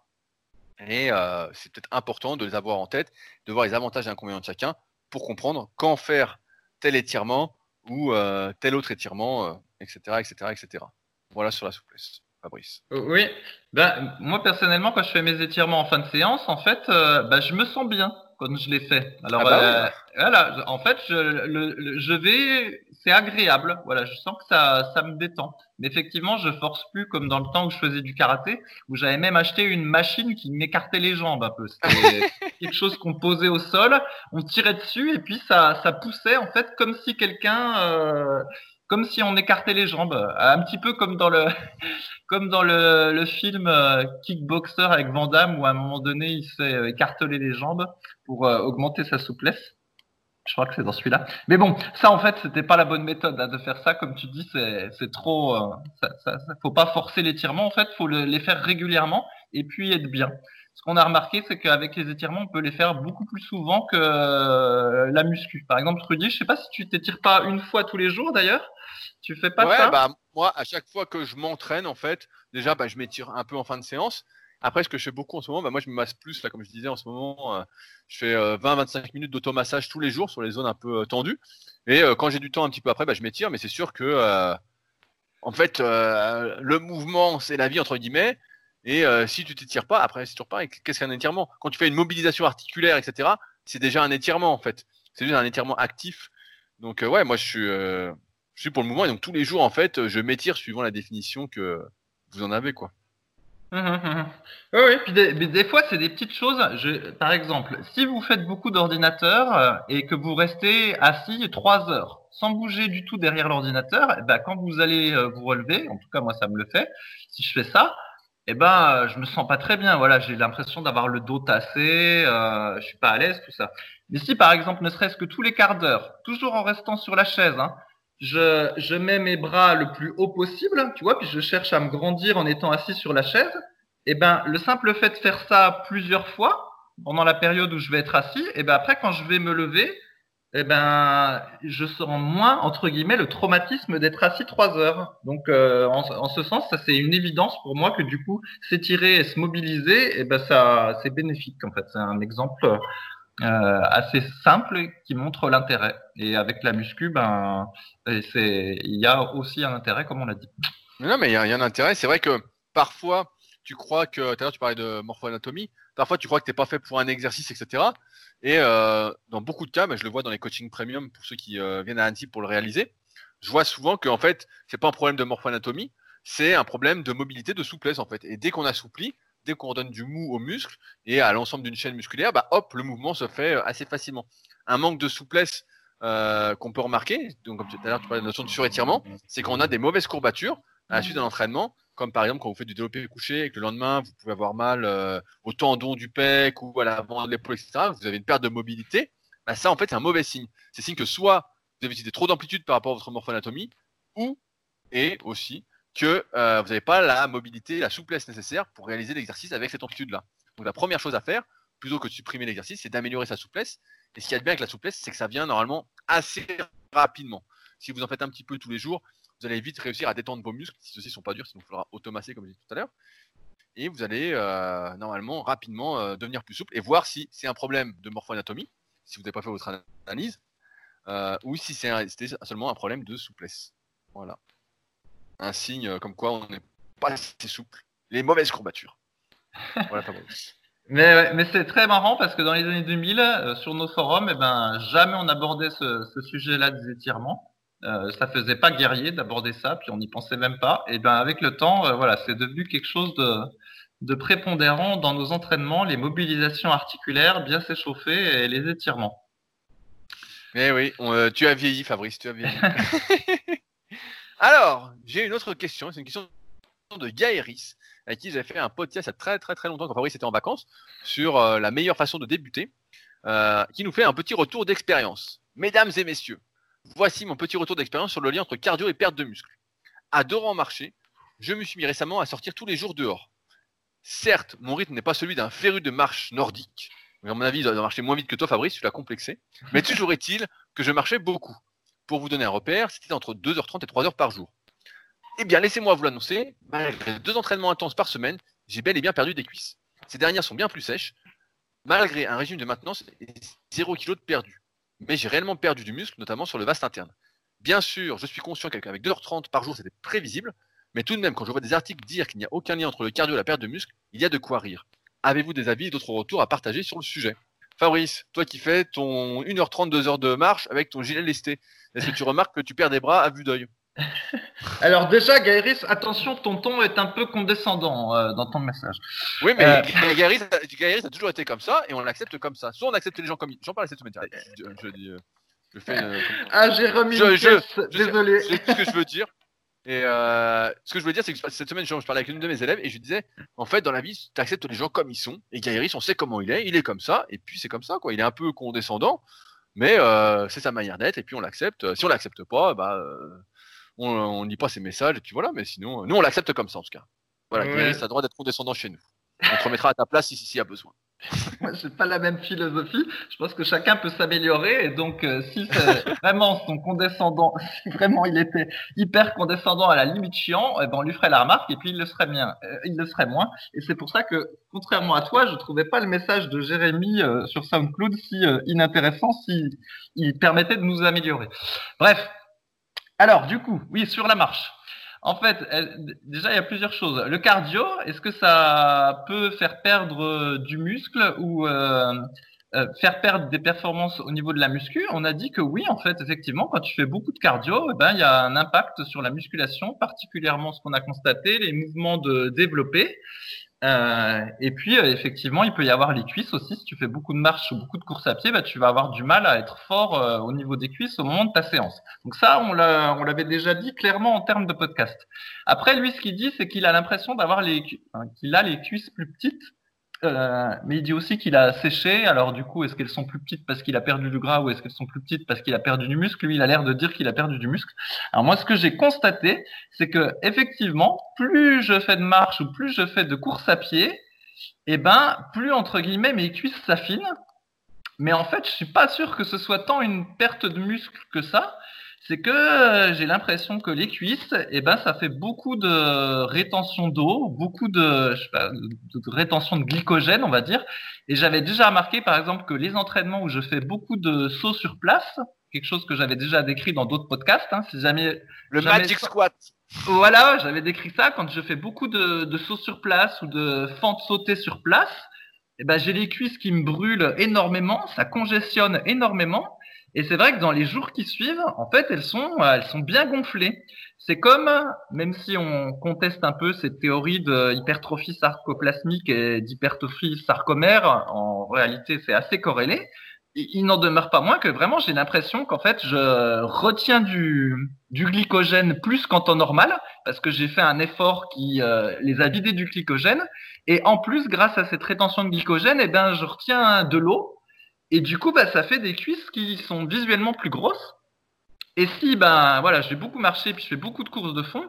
Et c'est peut-être important de les avoir en tête, de voir les avantages et inconvénients de chacun pour comprendre quand faire tel étirement ou tel autre étirement, etc., etc., etc. Voilà sur la souplesse. Fabrice Oui, ben, moi personnellement, quand je fais mes étirements en fin de séance, en fait, euh, ben, je me sens bien quand je les fais. Alors ah bah euh, voilà, en fait, je, le, je vais, c'est agréable. Voilà, je sens que ça, ça me détend. Mais effectivement, je force plus comme dans le temps où je faisais du karaté, où j'avais même acheté une machine qui m'écartait les jambes un peu. C'était quelque chose qu'on posait au sol, on tirait dessus et puis ça, ça poussait en fait comme si quelqu'un euh, comme si on écartait les jambes, un petit peu comme dans le comme dans le, le film euh, Kickboxer avec Van Damme où à un moment donné il s'est euh, écartelé les jambes pour euh, augmenter sa souplesse. Je crois que c'est dans celui-là. Mais bon, ça en fait c'était pas la bonne méthode de faire ça. Comme tu dis, c'est trop. faut pas forcer l'étirement en fait, faut les faire régulièrement et puis être bien ce qu'on a remarqué, c'est qu'avec les étirements, on peut les faire beaucoup plus souvent que euh, la muscu. Par exemple, Rudy, je sais pas si tu t'étires pas une fois tous les jours d'ailleurs. Tu fais pas ouais, bah moi, à chaque fois que je m'entraîne, en fait, déjà, bah, je m'étire un peu en fin de séance. Après, ce que je fais beaucoup en ce moment, bah, moi, je me masse plus, là, comme je disais en ce moment, euh, je fais 20-25 euh, minutes d'automassage tous les jours sur les zones un peu tendues. Et quand j'ai du temps un petit peu après, bah, je m'étire, mais c'est sûr que, en fait, le mouvement, c'est la vie, entre guillemets. Et euh, si tu t'étires pas, après c'est toujours pareil. Qu'est-ce qu'un étirement? Quand tu fais une mobilisation articulaire, etc., c'est déjà un étirement en fait. C'est juste un étirement actif. Donc euh, ouais, moi je suis, euh, je suis pour le mouvement et donc tous les jours en fait, je m'étire suivant la définition que vous en avez quoi. Hum, hum, oui, oui. Puis des, des fois, c'est des petites choses. Par exemple, si vous faites beaucoup d'ordinateurs euh, et que vous restez assis trois heures sans bouger du tout derrière l'ordinateur, eh ben, quand vous allez vous relever, en tout cas moi ça me le fait, si je fais ça, eh ben, je me sens pas très bien. Voilà, j'ai l'impression d'avoir le dos tassé, euh, je suis pas à l'aise, tout ça. Mais si par exemple, ne serait-ce que tous les quarts d'heure, toujours en restant sur la chaise, hein, je, je mets mes bras le plus haut possible, tu vois, puis je cherche à me grandir en étant assis sur la chaise. Eh ben, le simple fait de faire ça plusieurs fois pendant la période où je vais être assis, eh ben après quand je vais me lever, eh ben, je sens moins entre guillemets le traumatisme d'être assis trois heures. Donc, euh, en, ce sens, ça c'est une évidence pour moi que du coup, s'étirer et se mobiliser, eh ben ça, c'est bénéfique en fait. C'est un exemple euh, assez simple qui montre l'intérêt. Et avec la muscu, ben, c'est, il y a aussi un intérêt, comme on l'a dit. Non, mais il y, a, un intérêt. C'est vrai que parfois, tu crois que, tout à l'heure tu parlais de morpho-anatomie, parfois tu crois que tu n'es pas fait pour un exercice, etc. Et euh, dans beaucoup de cas, mais je le vois dans les coachings premium pour ceux qui euh, viennent à Annecy pour le réaliser, je vois souvent qu'en fait, c'est pas un problème de morpho-anatomie, c'est un problème de mobilité, de souplesse en fait. Et dès qu'on assouplit, dès qu'on donne du mou aux muscles et à l'ensemble d'une chaîne musculaire, bah hop, le mouvement se fait euh, assez facilement. Un manque de souplesse qu'on peut remarquer, donc comme tout à l'heure tu parlais de la notion de surétirement, c'est qu'on a des mauvaises courbatures à la suite d'un entraînement comme par exemple quand vous faites du développé couché et que le lendemain vous pouvez avoir mal euh, au tendon du pec ou à l'avant de l'épaule, etc. Vous avez une perte de mobilité. Bah, ça, en fait, c'est un mauvais signe. C'est signe que soit vous avez utilisé trop d'amplitude par rapport à votre morphoanatomie, ou et aussi que euh, vous n'avez pas la mobilité, la souplesse nécessaire pour réaliser l'exercice avec cette amplitude-là. Donc la première chose à faire, plutôt que de supprimer l'exercice, c'est d'améliorer sa souplesse. Et ce qu'il y a de bien avec la souplesse, c'est que ça vient normalement assez rapidement. Si vous en faites un petit peu tous les jours, vous allez vite réussir à détendre vos muscles si ceux-ci sont pas durs, sinon il faudra automasser comme j'ai dit tout à l'heure. Et vous allez euh, normalement rapidement euh, devenir plus souple et voir si c'est un problème de morpho-anatomie, si vous n'avez pas fait votre analyse, euh, ou si c'était seulement un problème de souplesse. Voilà. Un signe comme quoi on n'est pas assez souple. Les mauvaises courbatures. voilà, mais, mais c'est très marrant parce que dans les années 2000, sur nos forums, eh ben, jamais on abordait ce, ce sujet-là des étirements. Euh, ça faisait pas guerrier d'aborder ça, puis on n'y pensait même pas. Et ben avec le temps, euh, voilà, c'est devenu quelque chose de, de prépondérant dans nos entraînements, les mobilisations articulaires, bien s'échauffer et les étirements. Mais eh oui, euh, tu as vieilli, Fabrice, tu as vieilli. Alors, j'ai une autre question. C'est une question de Gaëris, avec qui j'ai fait un podcast il y a très très très longtemps quand Fabrice était en vacances sur la meilleure façon de débuter, qui nous fait un petit retour d'expérience. Mesdames et messieurs, Voici mon petit retour d'expérience sur le lien entre cardio et perte de muscle. Adorant marcher, je me suis mis récemment à sortir tous les jours dehors. Certes, mon rythme n'est pas celui d'un féru de marche nordique. Mais à mon avis, il doit marcher moins vite que toi, Fabrice, tu l'as complexé. Mais toujours est-il que je marchais beaucoup. Pour vous donner un repère, c'était entre 2h30 et 3h par jour. Eh bien, laissez-moi vous l'annoncer, malgré deux entraînements intenses par semaine, j'ai bel et bien perdu des cuisses. Ces dernières sont bien plus sèches, malgré un régime de maintenance et 0 kg de perdu mais j'ai réellement perdu du muscle, notamment sur le vaste interne. Bien sûr, je suis conscient qu'avec 2h30 par jour, c'était prévisible, mais tout de même, quand je vois des articles dire qu'il n'y a aucun lien entre le cardio et la perte de muscle, il y a de quoi rire. Avez-vous des avis et d'autres retours à partager sur le sujet? Fabrice, toi qui fais ton 1h30, 2h de marche avec ton gilet lesté, est-ce que tu remarques que tu perds des bras à vue d'œil? Alors déjà, Gaëris, attention, ton ton est un peu condescendant euh, dans ton message. Oui, mais euh... Gaëris, a toujours été comme ça et on l'accepte comme ça. Soit on accepte les gens comme ils... J'en parle cette semaine. Je, je, dis, euh, je fais. Euh, ah, j'ai remis je, je, Désolé. C'est ce que je veux dire. Et euh, ce que je veux dire, c'est que cette semaine, je parlais avec une de mes élèves et je lui disais, en fait, dans la vie, tu acceptes les gens comme ils sont. Et Gaëris, on sait comment il est, il est comme ça, et puis c'est comme ça, quoi. Il est un peu condescendant, mais euh, c'est sa manière d'être, et puis on l'accepte. Si on l'accepte pas, bah, on, on lit pas ses messages, et puis voilà, mais sinon, nous on l'accepte comme ça en tout cas. Voilà, ouais. a le droit d'être condescendant chez nous. On te remettra à ta place si, si, si y a besoin. Moi, j'ai pas la même philosophie. Je pense que chacun peut s'améliorer. Et donc, euh, si vraiment son condescendant, si vraiment il était hyper condescendant à la limite chiant, eh ben, on lui ferait la remarque et puis il le serait bien, euh, il le serait moins. Et c'est pour ça que, contrairement à toi, je trouvais pas le message de Jérémy euh, sur SoundCloud si inintéressant, si il permettait de nous améliorer. Bref, alors, du coup, oui, sur la marche. En fait, déjà, il y a plusieurs choses. Le cardio, est-ce que ça peut faire perdre du muscle ou euh, euh, faire perdre des performances au niveau de la muscu, on a dit que oui, en fait, effectivement, quand tu fais beaucoup de cardio, eh ben, il y a un impact sur la musculation, particulièrement ce qu'on a constaté, les mouvements de développer. Euh, et puis, euh, effectivement, il peut y avoir les cuisses aussi. Si tu fais beaucoup de marches ou beaucoup de courses à pied, bah, tu vas avoir du mal à être fort euh, au niveau des cuisses au moment de ta séance. Donc ça, on l'avait déjà dit clairement en termes de podcast. Après, lui, ce qu'il dit, c'est qu'il a l'impression d'avoir les, cuisses plus petites euh, mais il dit aussi qu'il a séché. Alors du coup, est-ce qu'elles sont plus petites parce qu'il a perdu du gras ou est-ce qu'elles sont plus petites parce qu'il a perdu du muscle? Lui, il a l'air de dire qu'il a perdu du muscle. Alors moi, ce que j'ai constaté, c'est que effectivement, plus je fais de marche ou plus je fais de course à pied, eh ben, plus entre guillemets mes cuisses s'affinent. Mais en fait, je suis pas sûr que ce soit tant une perte de muscle que ça c'est que euh, j'ai l'impression que les cuisses, eh ben, ça fait beaucoup de rétention d'eau, beaucoup de, je sais pas, de, rétention de glycogène, on va dire. Et j'avais déjà remarqué, par exemple, que les entraînements où je fais beaucoup de sauts sur place, quelque chose que j'avais déjà décrit dans d'autres podcasts, hein, si jamais le magic squat. Voilà, j'avais décrit ça quand je fais beaucoup de, de sauts sur place ou de fentes sautées sur place. Eh ben, j'ai les cuisses qui me brûlent énormément, ça congestionne énormément. Et c'est vrai que dans les jours qui suivent, en fait, elles sont, euh, elles sont bien gonflées. C'est comme, même si on conteste un peu cette théorie d'hypertrophie sarcoplasmique et d'hypertrophie sarcomère, en réalité, c'est assez corrélé. Il n'en demeure pas moins que vraiment, j'ai l'impression qu'en fait, je retiens du, du glycogène plus qu'en temps normal, parce que j'ai fait un effort qui euh, les a vidés du glycogène. Et en plus, grâce à cette rétention de glycogène, eh ben, je retiens de l'eau et du coup, bah, ça fait des cuisses qui sont visuellement plus grosses. Et si, ben voilà, j'ai beaucoup marché puis je fais beaucoup de courses de fond,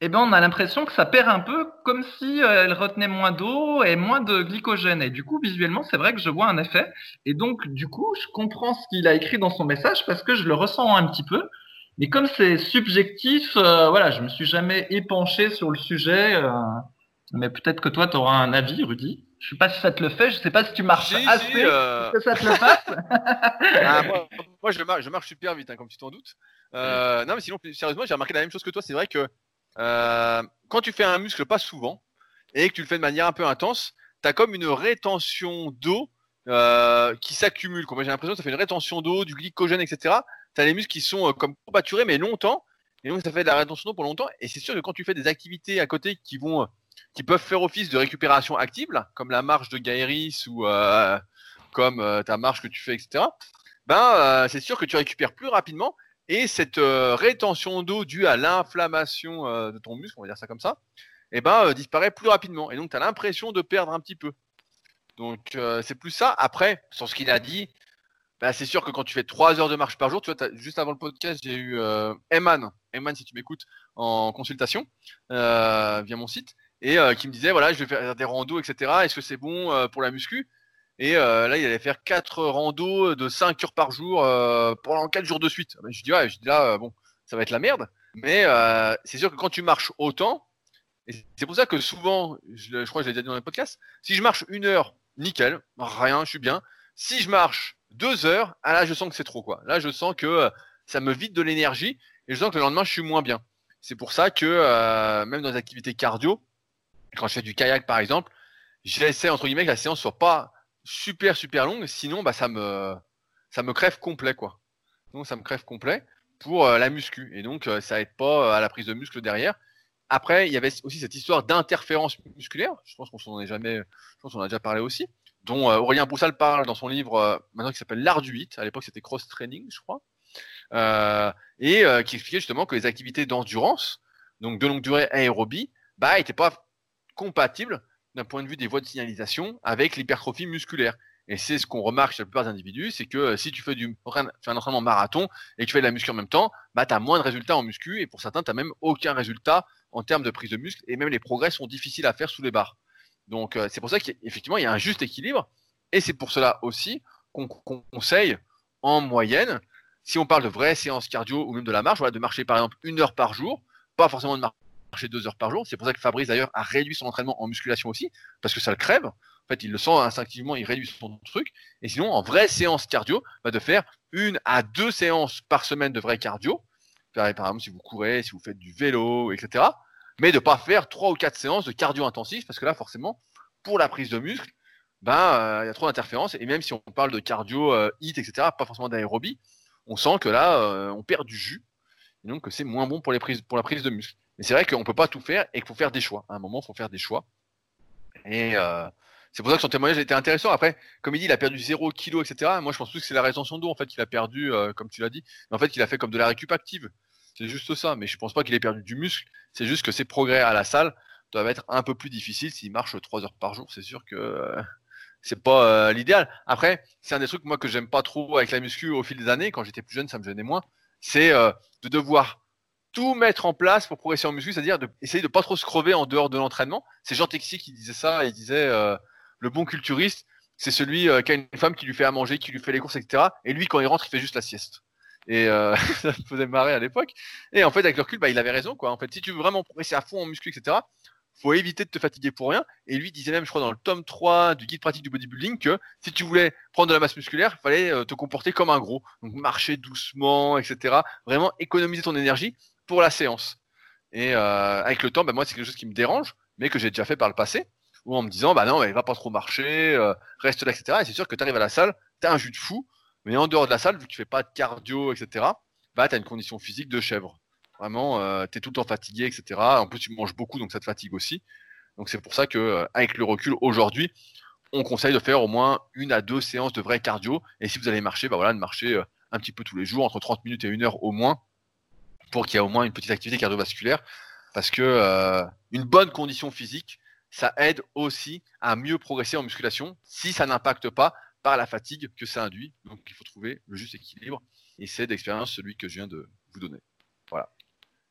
eh ben on a l'impression que ça perd un peu, comme si euh, elle retenait moins d'eau et moins de glycogène. Et du coup, visuellement, c'est vrai que je vois un effet. Et donc, du coup, je comprends ce qu'il a écrit dans son message parce que je le ressens un petit peu. Mais comme c'est subjectif, euh, voilà, je me suis jamais épanché sur le sujet. Euh, mais peut-être que toi, tu auras un avis, Rudy. Je sais pas si ça te le fait, je sais pas si tu marches assez euh. que ça te le fasse. Ah, moi, je, marche, je marche super vite, hein, comme tu t'en doutes. Euh, non, mais sinon, sérieusement, j'ai remarqué la même chose que toi. C'est vrai que euh, quand tu fais un muscle pas souvent et que tu le fais de manière un peu intense, tu as comme une rétention d'eau qui s'accumule. J'ai l'impression que ça fait une rétention d'eau, du glycogène, etc. Tu as les muscles qui sont comme courbaturés, mais longtemps. Et donc, ça fait de la rétention d'eau pour longtemps. Et c'est sûr que quand tu fais des activités à côté qui vont qui peuvent faire office de récupération active, comme la marche de Gaëris ou euh, comme euh, ta marche que tu fais, etc. Ben, euh, c'est sûr que tu récupères plus rapidement et cette rétention d'eau due à l'inflammation de ton muscle, on va dire ça comme ça, eh ben, disparaît plus rapidement. Et donc, tu as l'impression de perdre un petit peu. Donc, c'est plus ça. Après, sur ce qu'il a dit, ben, c'est sûr que quand tu fais 3 heures de marche par jour, juste avant le podcast, j'ai eu Eman, Eman, si tu m'écoutes, en consultation via mon site et euh, qui me disait voilà, je vais faire des randos, etc. Est-ce que c'est bon euh, pour la muscu? Et euh, là, il allait faire quatre randos de 5 heures par jour pendant 4 jours de suite. Je dis ouais, je dis là, bon, ça va être la merde. Mais c'est sûr que quand tu marches autant, et c'est pour ça que souvent, je, crois que je l'ai déjà dit dans les podcasts, si je marche une heure, nickel, rien, je suis bien. Si je marche deux heures, ah là, je sens que c'est trop quoi. Là, je sens que ça me vide de l'énergie et je sens que le lendemain, je suis moins bien. C'est pour ça que même dans les activités cardio, quand je fais du kayak par exemple, j'essaie entre guillemets que la séance soit pas super super longue, sinon bah ça me ça me crève complet quoi. Donc ça me crève complet pour euh, la muscu et donc euh, ça aide pas euh, à la prise de muscle derrière. Après, il y avait aussi cette histoire d'interférence musculaire. Je pense qu'on s'en est jamais, je pense qu'on a déjà parlé aussi, dont Aurélien Broussal parle dans son livre maintenant qui s'appelle L'art du 8. À l'époque, c'était cross training, je crois, et qui expliquait justement que les activités d'endurance, donc de longue durée aérobie, bah, n'étaient pas compatible d'un point de vue des voies de signalisation avec l'hypertrophie musculaire. Et c'est ce qu'on remarque chez la plupart des individus, c'est que euh, si tu fais, du, un entraînement marathon et que tu fais de la muscu en même temps, bah, tu as moins de résultats en muscu et pour certains, tu n'as même aucun résultat en termes de prise de muscle et même les progrès sont difficiles à faire sous les barres. Donc euh, c'est pour ça qu'effectivement, il y a un juste équilibre et c'est pour cela aussi qu'on conseille en moyenne, si on parle de vraies séances cardio ou même de la marche, voilà, de marcher par exemple une heure par jour, pas forcément de marcher marcher deux heures par jour. C'est pour ça que Fabrice d'ailleurs a réduit son entraînement en musculation aussi, parce que ça le crève. En fait, il le sent instinctivement, il réduit son truc. Et sinon, en vraie séance cardio, bah, de faire une à deux séances par semaine de vrai cardio. Par exemple, si vous courez, si vous faites du vélo, etc. Mais de pas faire trois ou quatre séances de cardio intensif, parce que là, forcément, pour la prise de muscle, ben il y a trop d'interférences et même si on parle de cardio, hit, etc., pas forcément d'aérobie, on sent que là on perd du jus et donc c'est moins bon pour les prises pour la prise de muscle. Mais c'est vrai qu'on peut pas tout faire et qu'il faut faire des choix. À un moment, il faut faire des choix. Et c'est pour ça que son témoignage était intéressant. Après, comme il dit, il a perdu 0 kg, etc. Moi, je pense plus que c'est la rétention d'eau, en fait, qu'il a perdu, comme tu l'as dit. Mais en fait, qu'il a fait comme de la récup active. C'est juste ça. Mais je pense pas qu'il ait perdu du muscle. C'est juste que ses progrès à la salle doivent être un peu plus difficiles s'il marche 3 heures par jour. C'est sûr que c'est pas l'idéal. Après, c'est un des trucs moi que j'aime pas trop avec la muscu au fil des années. Quand j'étais plus jeune, ça me gênait moins. C'est de devoir tout mettre en place pour progresser en muscu, c'est-à-dire essayer de pas trop se crever en dehors de l'entraînement. C'est Jean Texier qui disait ça, il disait euh, le bon culturiste, c'est celui euh, qui a une femme qui lui fait à manger, qui lui fait les courses, etc. Et lui, quand il rentre, il fait juste la sieste. Et euh, ça me faisait marrer à l'époque. Et en fait, avec le recul, bah, il avait raison. En fait, si tu veux vraiment progresser à fond en muscu, etc., faut éviter de te fatiguer pour rien. Et lui disait même, je crois, dans le tome 3 du guide pratique du bodybuilding, que si tu voulais prendre de la masse musculaire, il fallait te comporter comme un gros. Donc marcher doucement, etc. Vraiment économiser ton énergie pour la séance. Et euh, avec le temps, bah, moi, c'est quelque chose qui me dérange, mais que j'ai déjà fait par le passé, où en me disant, bah non, mais va pas trop marcher, euh, reste là, etc. Et c'est sûr que tu arrives à la salle, tu as un jus de fou, mais en dehors de la salle, vu que tu fais pas de cardio, etc., bah, tu as une condition physique de chèvre. Vraiment, euh, tu es tout le temps fatigué, etc. En plus, tu manges beaucoup, donc ça te fatigue aussi. Donc c'est pour ça que, avec le recul, aujourd'hui, on conseille de faire au moins une à deux séances de vrai cardio. Et si vous allez marcher, bah voilà, de marcher un petit peu tous les jours, entre 30 minutes et une heure au moins, pour qu'il y ait au moins une petite activité cardiovasculaire, parce que euh, une bonne condition physique, ça aide aussi à mieux progresser en musculation si ça n'impacte pas par la fatigue que ça induit. Donc il faut trouver le juste équilibre. Et c'est d'expérience celui que je viens de vous donner. Voilà.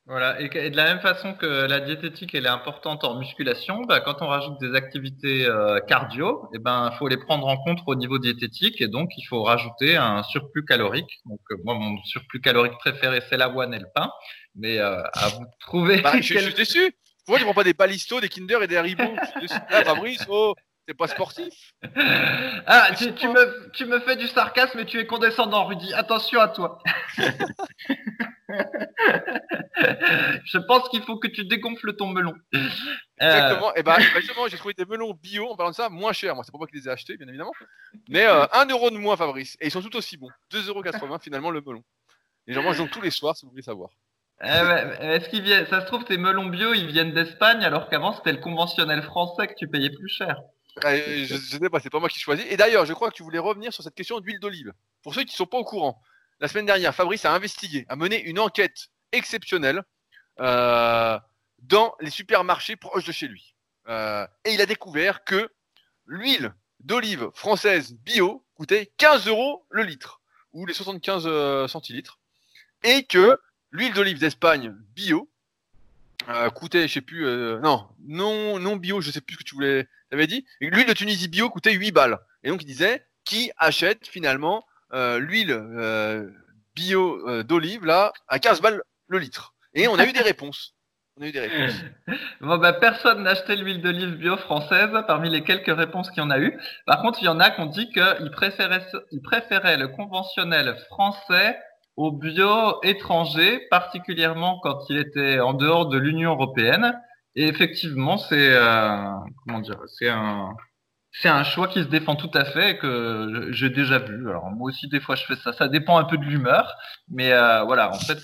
Voilà, et, de la même façon que la diététique elle est importante en musculation, bah, quand on rajoute des activités euh, cardio, et eh ben faut les prendre en compte au niveau diététique et donc il faut rajouter un surplus calorique. Donc euh, moi mon surplus calorique préféré c'est l'avoine et le pain, mais euh, à vous trouver. Bah, je, suis déçu. Pourquoi tu prends pas des balistos, des Kinder et des Haribo? Je suis ah, Fabrice, oh, t'es pas sportif? Ah, tu, tu, me, tu me fais du sarcasme et tu es condescendant, Rudy. Attention à toi. je pense qu'il faut que tu dégonfles ton melon. Exactement. Et bah, justement, j'ai trouvé des melons bio, en parlant de ça, moins chers. Moi, c'est pas moi qui les ai achetés, bien évidemment. Mais euh, 1 euro de moins, Fabrice. Et ils sont tout aussi bons. 2,80 euros finalement le melon. Et j'en mange donc tous les soirs, si vous voulez savoir. Eh est-ce qu'ils viennent Ça se trouve, tes melons bio, ils viennent d'Espagne, alors qu'avant, c'était le conventionnel français que tu payais plus cher. Je, je sais pas, c'est pas moi qui choisis. Et d'ailleurs, je crois que tu voulais revenir sur cette question d'huile d'olive. Pour ceux qui sont pas au courant, la semaine dernière, Fabrice a investigué, a mené une enquête exceptionnelle euh, dans les supermarchés proches de chez lui. Euh, et il a découvert que l'huile d'olive française bio coûtait 15 euros le litre, ou les 75 euh, centilitres, et que l'huile d'olive d'Espagne bio coûtait, je sais plus, non, non, non bio, je sais plus ce que tu voulais, avais dit. L'huile de Tunisie bio coûtait 8 balles. Et donc il disait, qui achète finalement l'huile bio d'olive là à 15 balles le litre? Et on a eu des réponses. On a eu des réponses. bon, bah, personne n'a acheté l'huile d'olive bio française parmi les quelques réponses qu'il y en a eu. Par contre, il y en a qui ont dit qu'ils préféraient, ils préféraient le conventionnel français au bio étranger, particulièrement quand il était en dehors de l'Union européenne. Et effectivement, c'est euh, comment dire, c'est un c'est un choix qui se défend tout à fait et que j'ai déjà vu. Alors moi aussi des fois je fais ça. Ça dépend un peu de l'humeur, mais euh, voilà. En fait,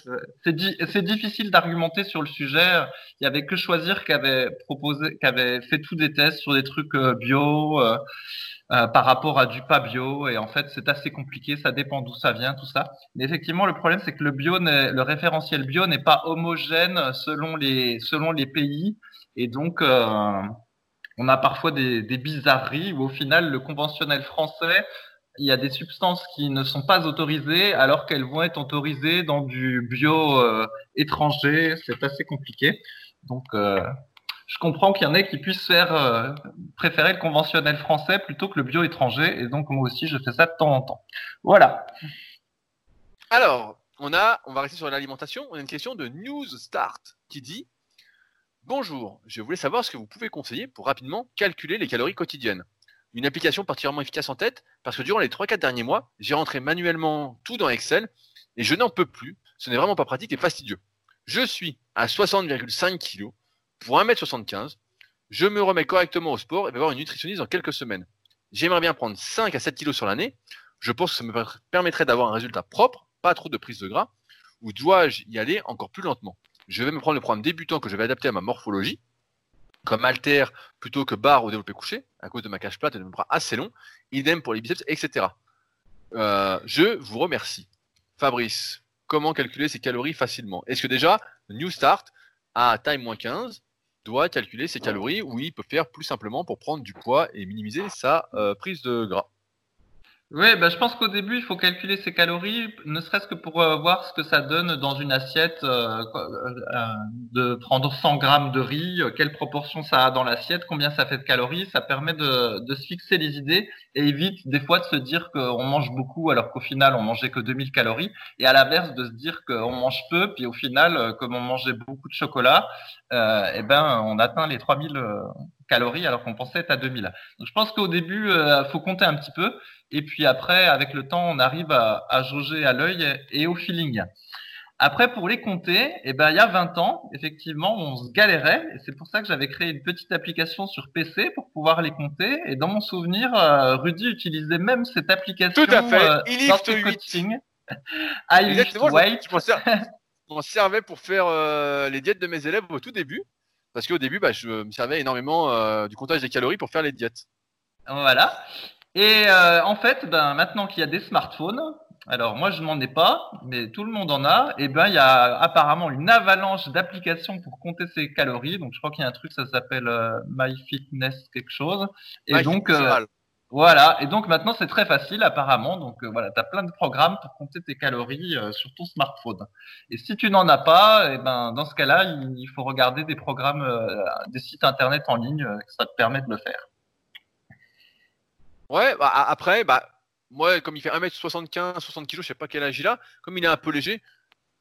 c'est c'est difficile d'argumenter sur le sujet. Il y avait que choisir qui avait proposé, qui avait fait tous des tests sur des trucs euh, bio euh, euh, par rapport à du pas bio. Et en fait, c'est assez compliqué. Ça dépend d'où ça vient, tout ça. Mais effectivement, le problème c'est que le bio, le référentiel bio n'est pas homogène selon les selon les pays. Et donc, euh, on a parfois des, bizarreries où au final, le conventionnel français, il y a des substances qui ne sont pas autorisées alors qu'elles vont être autorisées dans du bio euh, étranger. C'est assez compliqué. Donc, euh, je comprends qu'il y en ait qui puissent faire euh, préférer le conventionnel français plutôt que le bio étranger. Et donc, moi aussi, je fais ça de temps en temps. Voilà. Alors, on on va rester sur l'alimentation. On a une question de News Start qui dit Bonjour, je voulais savoir ce que vous pouvez conseiller pour rapidement calculer les calories quotidiennes. Une application particulièrement efficace en tête parce que durant les 3-4 derniers mois, j'ai rentré manuellement tout dans Excel et je n'en peux plus. Ce n'est vraiment pas pratique et fastidieux. Je suis à 60,5 kg pour 1m75. Je me remets correctement au sport et vais voir une nutritionniste dans quelques semaines. j'aimerais bien prendre 5 à 7 kilos sur l'année. Je pense que ça me permettrait d'avoir un résultat propre, pas trop de prise de gras, ou dois-je y aller encore plus lentement? Je vais me prendre le programme débutant que je vais adapter à ma morphologie, comme alter plutôt que barre au développé couché, à cause de ma cage plate et de mes bras assez longs, idem pour les biceps, etc. Euh, je vous remercie. Fabrice, comment calculer ses calories facilement? Est-ce que déjà, New Start, à taille moins 15, doit calculer ses calories ou il peut faire plus simplement pour prendre du poids et minimiser sa euh, prise de gras oui, bah, je pense qu'au début, il faut calculer ses calories, ne serait-ce que pour euh, voir ce que ça donne dans une assiette, euh, euh, de prendre 100 grammes de riz, quelle proportion ça a dans l'assiette, combien ça fait de calories. Ça permet de, de, se fixer les idées et évite des fois de se dire qu'on mange beaucoup alors qu'au final, on mangeait que 2000 calories. Et à l'inverse, de se dire qu'on mange peu, puis au final, comme on mangeait beaucoup de chocolat, eh ben, on atteint les 3000 calories alors qu'on pensait être à 2000. Donc je pense qu'au début, il faut compter un petit peu. Et puis après, avec le temps, on arrive à, à jauger à l'œil et au feeling. Après, pour les compter, eh ben, il y a 20 ans, effectivement, on se galérait. Et c'est pour ça que j'avais créé une petite application sur PC pour pouvoir les compter. Et dans mon souvenir, euh, Rudy utilisait même cette application Tout à fait. Euh, il dans ses coachings. I. Je m'en servais pour faire euh, les diètes de mes élèves au tout début. Parce qu'au début, bah, je me servais énormément euh, du comptage des calories pour faire les diètes. Voilà. Et euh, en fait, ben, maintenant qu'il y a des smartphones, alors moi je n'en ai pas, mais tout le monde en a, et ben il y a apparemment une avalanche d'applications pour compter ses calories. Donc je crois qu'il y a un truc, ça s'appelle euh, MyFitness quelque chose. Et donc euh, voilà, et donc maintenant c'est très facile apparemment. Donc voilà, tu as plein de programmes pour compter tes calories sur ton smartphone. Et si tu n'en as pas, et ben dans ce cas-là, il, faut regarder des programmes, des sites internet en ligne, ça te permet de le faire. Ouais, bah, après, bah, moi, comme il fait 1m75, 60 kg, je sais pas quel âge il a, comme il est un peu léger,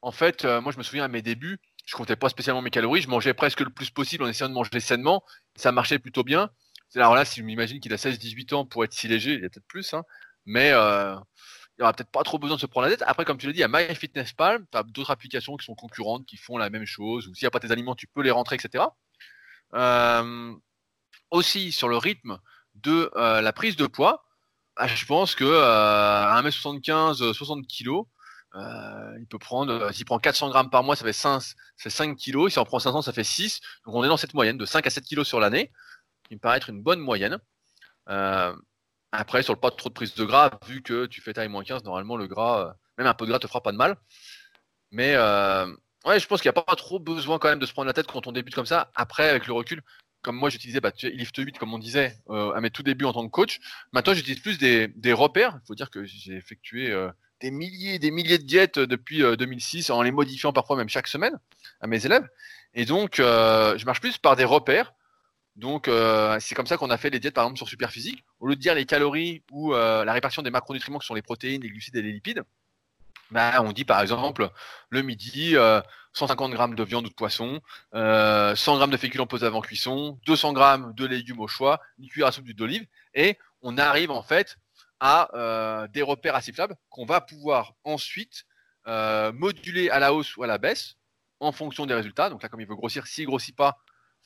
en fait, euh, moi, je me souviens à mes débuts, je comptais pas spécialement mes calories, je mangeais presque le plus possible en essayant de manger sainement, ça marchait plutôt bien. Alors là, si je m'imagine qu'il a 16-18 ans pour être si léger, il y a peut-être plus, hein, mais euh, il aura peut-être pas trop besoin de se prendre la tête. Après, comme tu l'as dit, il y a MyFitnessPal, tu as d'autres applications qui sont concurrentes, qui font la même chose, ou s'il n'y a pas tes aliments, tu peux les rentrer, etc. Euh, aussi, sur le rythme, de euh, la prise de poids, ah, je pense que euh, à 1m75, 60 kg, il peut prendre, s'il prend 400 grammes par mois, ça fait 5, 5 kg. Si on prend 500, ça fait 6. Donc on est dans cette moyenne de 5 à 7 kg sur l'année, qui me paraît être une bonne moyenne. Euh, après, sur le pas de trop de prise de gras, vu que tu fais taille moins 15, normalement le gras, même un peu de gras te fera pas de mal. Mais ouais, je pense qu'il n'y a pas trop besoin quand même de se prendre la tête quand on débute comme ça. Après, avec le recul, comme moi j'utilisais bah, Lift 8 comme on disait euh, à mes tout débuts en tant que coach. Maintenant j'utilise plus des, repères. Il faut dire que j'ai effectué euh, des milliers et des milliers de diètes depuis 2006 euh, en les modifiant parfois même chaque semaine à mes élèves. Et donc je marche plus par des repères. Donc c'est comme ça qu'on a fait les diètes par exemple sur Superphysique. Au lieu de dire les calories ou la répartition des macronutriments qui sont les protéines, les glucides et les lipides, bah, on dit par exemple le midi 150 grammes de viande ou de poisson, 100 euh, grammes de féculents posés avant cuisson, 200 grammes de légumes au choix, une cuillère à soupe d'huile d'olive, et on arrive en fait à euh, des repères assiflables qu'on va pouvoir ensuite euh, moduler à la hausse ou à la baisse en fonction des résultats. Donc là, comme il veut grossir, s'il grossit pas,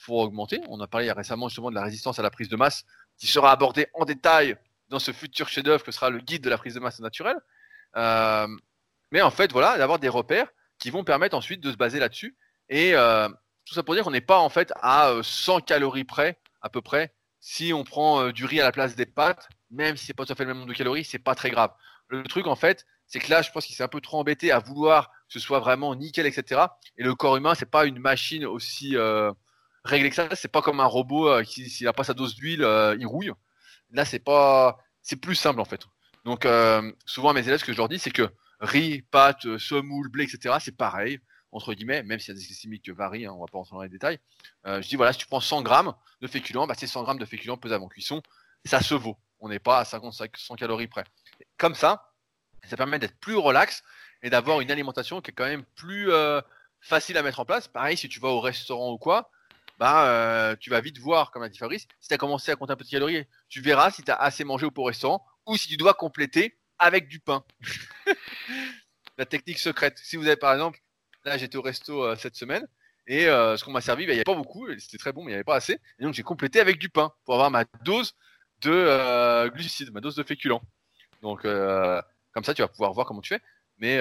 faut augmenter. On a parlé récemment justement de la résistance à la prise de masse, qui sera abordée en détail dans ce futur chef-d'œuvre que sera le guide de la prise de masse naturelle. mais en fait, voilà, d'avoir des repères qui vont permettre ensuite de se baser là-dessus. Et euh, tout ça pour dire qu'on n'est pas en fait à 100 euh, calories près, à peu près. Si on prend euh, du riz à la place des pâtes, même si c'est pas tout à fait le même nombre de calories, c'est pas très grave. Le truc en fait, c'est que là, je pense qu'il s'est un peu trop embêté à vouloir que ce soit vraiment nickel, etc. Et le corps humain, c'est pas une machine aussi réglée que ça. C'est pas comme un robot qui, s'il a pas sa dose d'huile, il rouille. Là, c'est pas, c'est plus simple en fait. Donc, souvent à mes élèves, ce que je leur dis, c'est que riz, pâtes, euh, semoule, blé, etc. C'est pareil, entre guillemets, même s'il y a des glycémiques qui varient, hein, on va pas rentrer dans les détails. Euh, je dis voilà, si tu prends 100 grammes de féculents, bah, c'est 100 grammes de féculents pesés avant cuisson, ça se vaut. On n'est pas à 55 100 calories près. Comme ça, ça permet d'être plus relax et d'avoir une alimentation qui est quand même plus euh, facile à mettre en place. Pareil, si tu vas au restaurant ou quoi, bah, tu vas vite voir, comme a dit Fabrice, si tu as commencé à compter un peu de calories, tu verras si tu as assez mangé au au restaurant ou si tu dois compléter avec du pain. la technique secrète. Si vous avez par exemple, là j'étais au resto euh, cette semaine et euh, ce qu'on m'a servi, bah, il n'y avait pas beaucoup, c'était très bon, mais il n'y avait pas assez. Et donc j'ai complété avec du pain pour avoir ma dose de glucides, ma dose de féculents. Donc, comme ça, tu vas pouvoir voir comment tu fais. Mais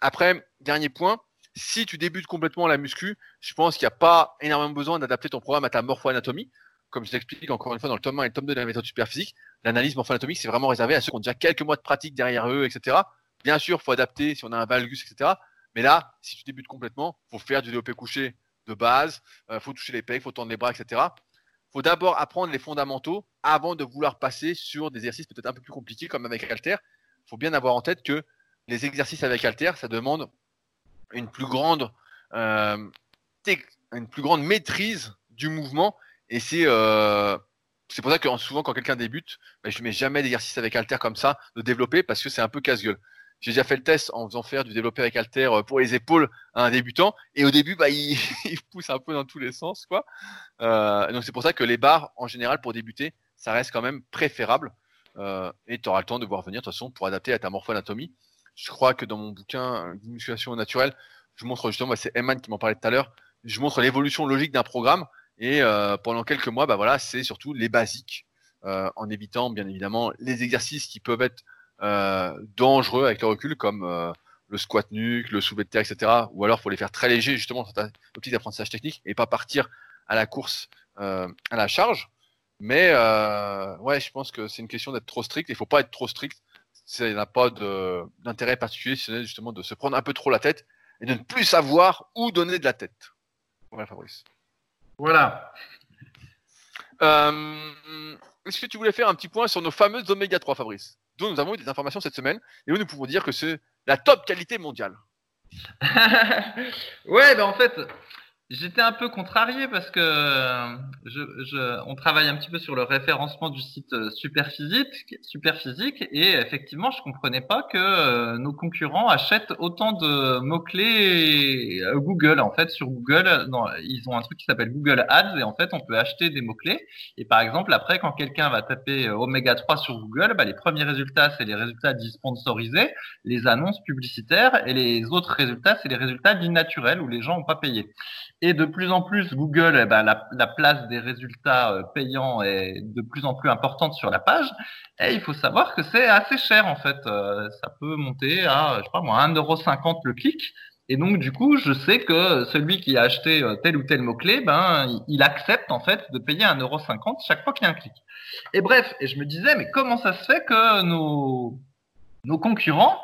après, dernier point, si tu débutes complètement la muscu, je pense qu'il n'y a pas énormément besoin d'adapter ton programme à ta morpho-anatomie. Comme je t'explique encore une fois dans le tome 1 et le tome 2 de la méthode superphysique, l'analyse morpho-anatomique, c'est vraiment réservé à ceux qui ont déjà quelques mois de pratique derrière eux, etc. Bien sûr, il faut adapter si on a un valgus, etc. Mais là, si tu débutes complètement, il faut faire du développé couché de base, il euh, faut toucher les pecs, il faut tendre les bras, etc. Il faut d'abord apprendre les fondamentaux avant de vouloir passer sur des exercices peut-être un peu plus compliqués comme avec Alter. Il faut bien avoir en tête que les exercices avec Alter, ça demande une plus grande, euh, une plus grande maîtrise du mouvement. Et c'est euh, pour ça que souvent quand quelqu'un débute, ben, je ne mets jamais d'exercice avec Alter comme ça de développer parce que c'est un peu casse-gueule. J'ai déjà fait le test en faisant faire du développé avec Alter euh, pour les épaules à un débutant. Et au début, bah, il, pousse un peu dans tous les sens. Quoi. donc c'est pour ça que les barres, en général, pour débuter, ça reste quand même préférable. et tu auras le temps de voir venir, de toute façon, pour adapter à ta morpho-anatomie je crois que dans mon bouquin musculation naturelle, je montre justement, c'est Eman qui m'en parlait tout à l'heure, je montre l'évolution logique d'un programme et euh, pendant quelques mois, bah voilà, c'est surtout les basiques, euh, en évitant bien évidemment les exercices qui peuvent être euh, dangereux avec le recul, comme le squat nuque, le soulevé de terre, etc. Ou alors, faut les faire très légers justement dans le petit apprentissage technique et pas partir à la course à la charge. Mais ouais, je pense que c'est une question d'être trop strict. Il faut pas être trop strict ça n'a pas d'intérêt particulier, c'est justement de se prendre un peu trop la tête et de ne plus savoir où donner de la tête. Voilà, Fabrice. Voilà. Euh, est-ce que tu voulais faire un petit point sur nos fameuses oméga 3, Fabrice? Dont nous avons eu des informations cette semaine et où nous pouvons dire que c'est la top qualité mondiale. ouais, ben en fait, J'étais un peu contrarié parce que euh, je, on travaille un petit peu sur le référencement du site euh, Superphysique, Superphysique et effectivement, je comprenais pas que euh, nos concurrents achètent autant de mots-clés Google. En fait, sur Google, ils ont un truc qui s'appelle Google Ads et en fait, on peut acheter des mots-clés. Et par exemple, après, quand quelqu'un va taper Oméga 3 sur Google, bah, les premiers résultats, c'est les résultats dits sponsorisés, les annonces publicitaires et les autres résultats, c'est les résultats dits naturels où les gens n'ont pas payé. Et de plus en plus, Google, eh ben, la, la, place des résultats euh, payants est de plus en plus importante sur la page. Et il faut savoir que c'est assez cher en fait. Euh, ça peut monter à, je sais pas moi, 1,50€ le clic. Et donc du coup, je sais que celui qui a acheté euh, tel ou tel mot-clé, ben, il accepte en fait de payer 1,50€ chaque fois qu'il y a un clic. Et bref, et je me disais, mais comment ça se fait que nos, nos concurrents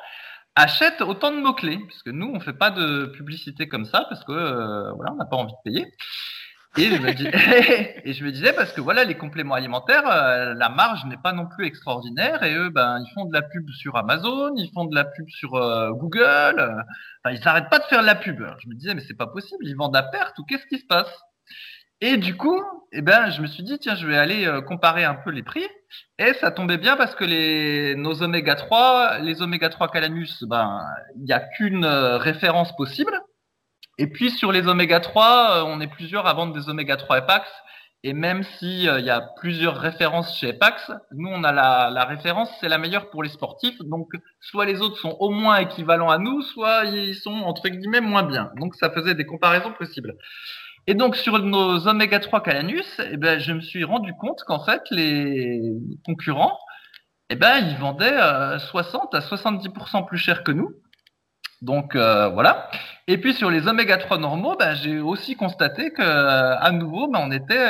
achète autant de mots-clés, parce que nous, on fait pas de publicité comme ça, parce que euh, voilà, on n'a pas envie de payer. Et je, me et je me disais, parce que voilà, les compléments alimentaires, euh, la marge n'est pas non plus extraordinaire, et eux, ben, ils font de la pub sur Amazon, ils font de la pub sur euh, Google, enfin, ils n'arrêtent pas de faire de la pub. je me disais, mais c'est pas possible, ils vendent à perte, ou qu'est-ce qui se passe? Et du coup, eh ben, je me suis dit, tiens, je vais aller euh, comparer un peu les prix. Et ça tombait bien parce que les, nos oméga 3, les oméga 3 Calamus, ben, il n'y a qu'une euh, référence possible. Et puis sur les oméga 3, euh, on est plusieurs à vendre des oméga 3 Epax. Et même s'il il y a plusieurs références chez Epax, nous on a la, la référence, c'est la meilleure pour les sportifs. Donc soit les autres sont au moins équivalents à nous, soit ils sont entre guillemets moins bien. Donc ça faisait des comparaisons possibles. Et donc sur nos oméga 3 Calanus, eh ben, je me suis rendu compte qu'en fait les concurrents, eh ben, ils vendaient 60 euh, à 70% plus cher que nous. Donc euh, voilà. Et puis sur les oméga 3 normaux, ben, j'ai aussi constaté que euh, à nouveau, ben, on était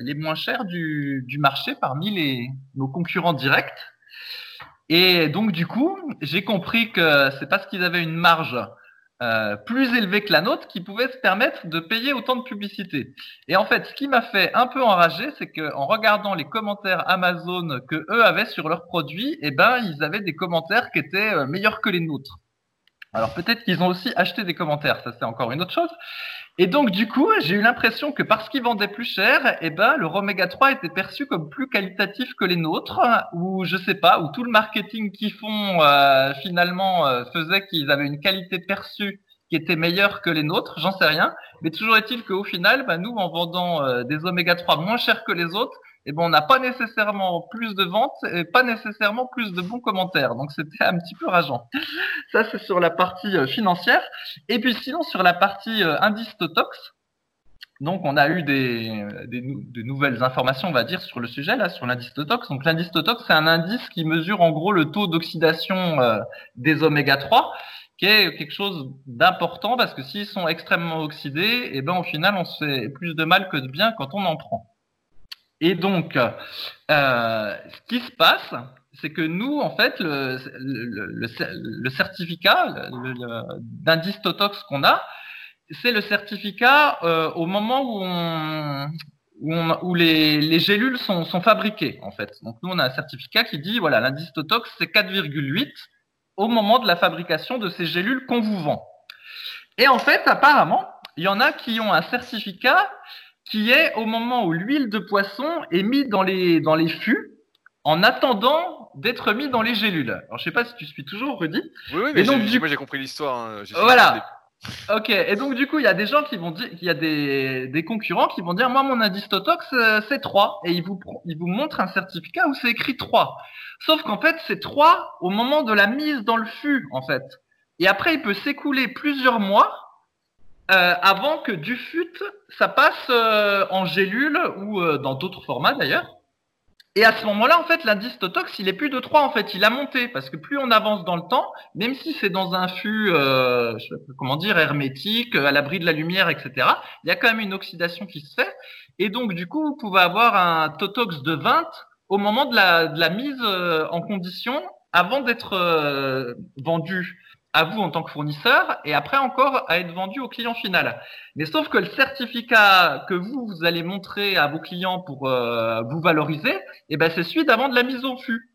les moins chers du, du marché parmi les, nos concurrents directs. Et donc du coup, j'ai compris que c'est parce qu'ils avaient une marge euh, plus élevé que la nôtre qui pouvait se permettre de payer autant de publicité. Et en fait, ce qui m'a fait un peu enrager, c'est qu'en regardant les commentaires Amazon que eux avaient sur leurs produits, eh ben, ils avaient des commentaires qui étaient euh, meilleurs que les nôtres. Alors peut-être qu'ils ont aussi acheté des commentaires, ça c'est encore une autre chose. Et donc du coup, j'ai eu l'impression que parce qu'ils vendaient plus cher, eh ben le Roméga 3 était perçu comme plus qualitatif que les nôtres, ou je sais pas, ou tout le marketing qu'ils font euh, finalement euh, faisait qu'ils avaient une qualité perçue qui était meilleure que les nôtres, j'en sais rien. Mais toujours est-il qu'au final, bah, nous, en vendant euh, des oméga 3 moins chers que les autres, eh ben, on n'a pas nécessairement plus de ventes et pas nécessairement plus de bons commentaires. Donc c'était un petit peu rageant. Ça, c'est sur la partie euh, financière. Et puis sinon, sur la partie euh, indice Totox, Donc, on a eu des, des, de nouvelles informations, on va dire, sur le sujet, là, sur l'indice Totox. Donc, l'indice Totox, c'est un indice qui mesure en gros le taux d'oxydation euh, des oméga 3, qui est quelque chose d'important parce que s'ils sont extrêmement oxydés, eh ben, au final, on se fait plus de mal que de bien quand on en prend. Et donc, euh, ce qui se passe, c'est que nous, en fait, le, le, le, certificat d'indice Totox qu'on a, c'est le certificat euh, au moment où, on, où, on, où les, les, gélules sont, sont, fabriquées, en fait. Donc nous, on a un certificat qui dit, voilà, l'indice Totox, c'est 4,8 au moment de la fabrication de ces gélules qu'on vous vend. Et en fait, apparemment, il y en a qui ont un certificat qui est au moment où l'huile de poisson est mise dans les, dans les fûts en attendant d'être mis dans les gélules. Alors, je sais pas si tu suis toujours, Rudy. Oui, oui, mais donc, du... moi, j'ai compris l'histoire. Hein. Voilà. Ok, et donc du coup, il y a des gens qui vont dire, il y a des, des concurrents qui vont dire, moi mon indice Totox euh, c'est 3, et ils vous, ils vous montrent un certificat où c'est écrit 3. Sauf qu'en fait, c'est 3 au moment de la mise dans le fût, en fait. Et après, il peut s'écouler plusieurs mois euh, avant que du fût, ça passe euh, en gélule ou euh, dans d'autres formats d'ailleurs. Et à ce moment-là, en fait, l'indice Totox, il est plus de 3, en fait, il a monté, parce que plus on avance dans le temps, même si c'est dans un fût, euh, comment dire, hermétique, à l'abri de la lumière, etc., il y a quand même une oxydation qui se fait. Et donc, du coup, vous pouvez avoir un Totox de 20 au moment de la, de la mise euh, en condition avant d'être euh, vendu à vous en tant que fournisseur et après encore à être vendu au client final. Mais sauf que le certificat que vous, vous allez montrer à vos clients pour euh, vous valoriser, eh ben, c'est celui d'avant de la mise au fût.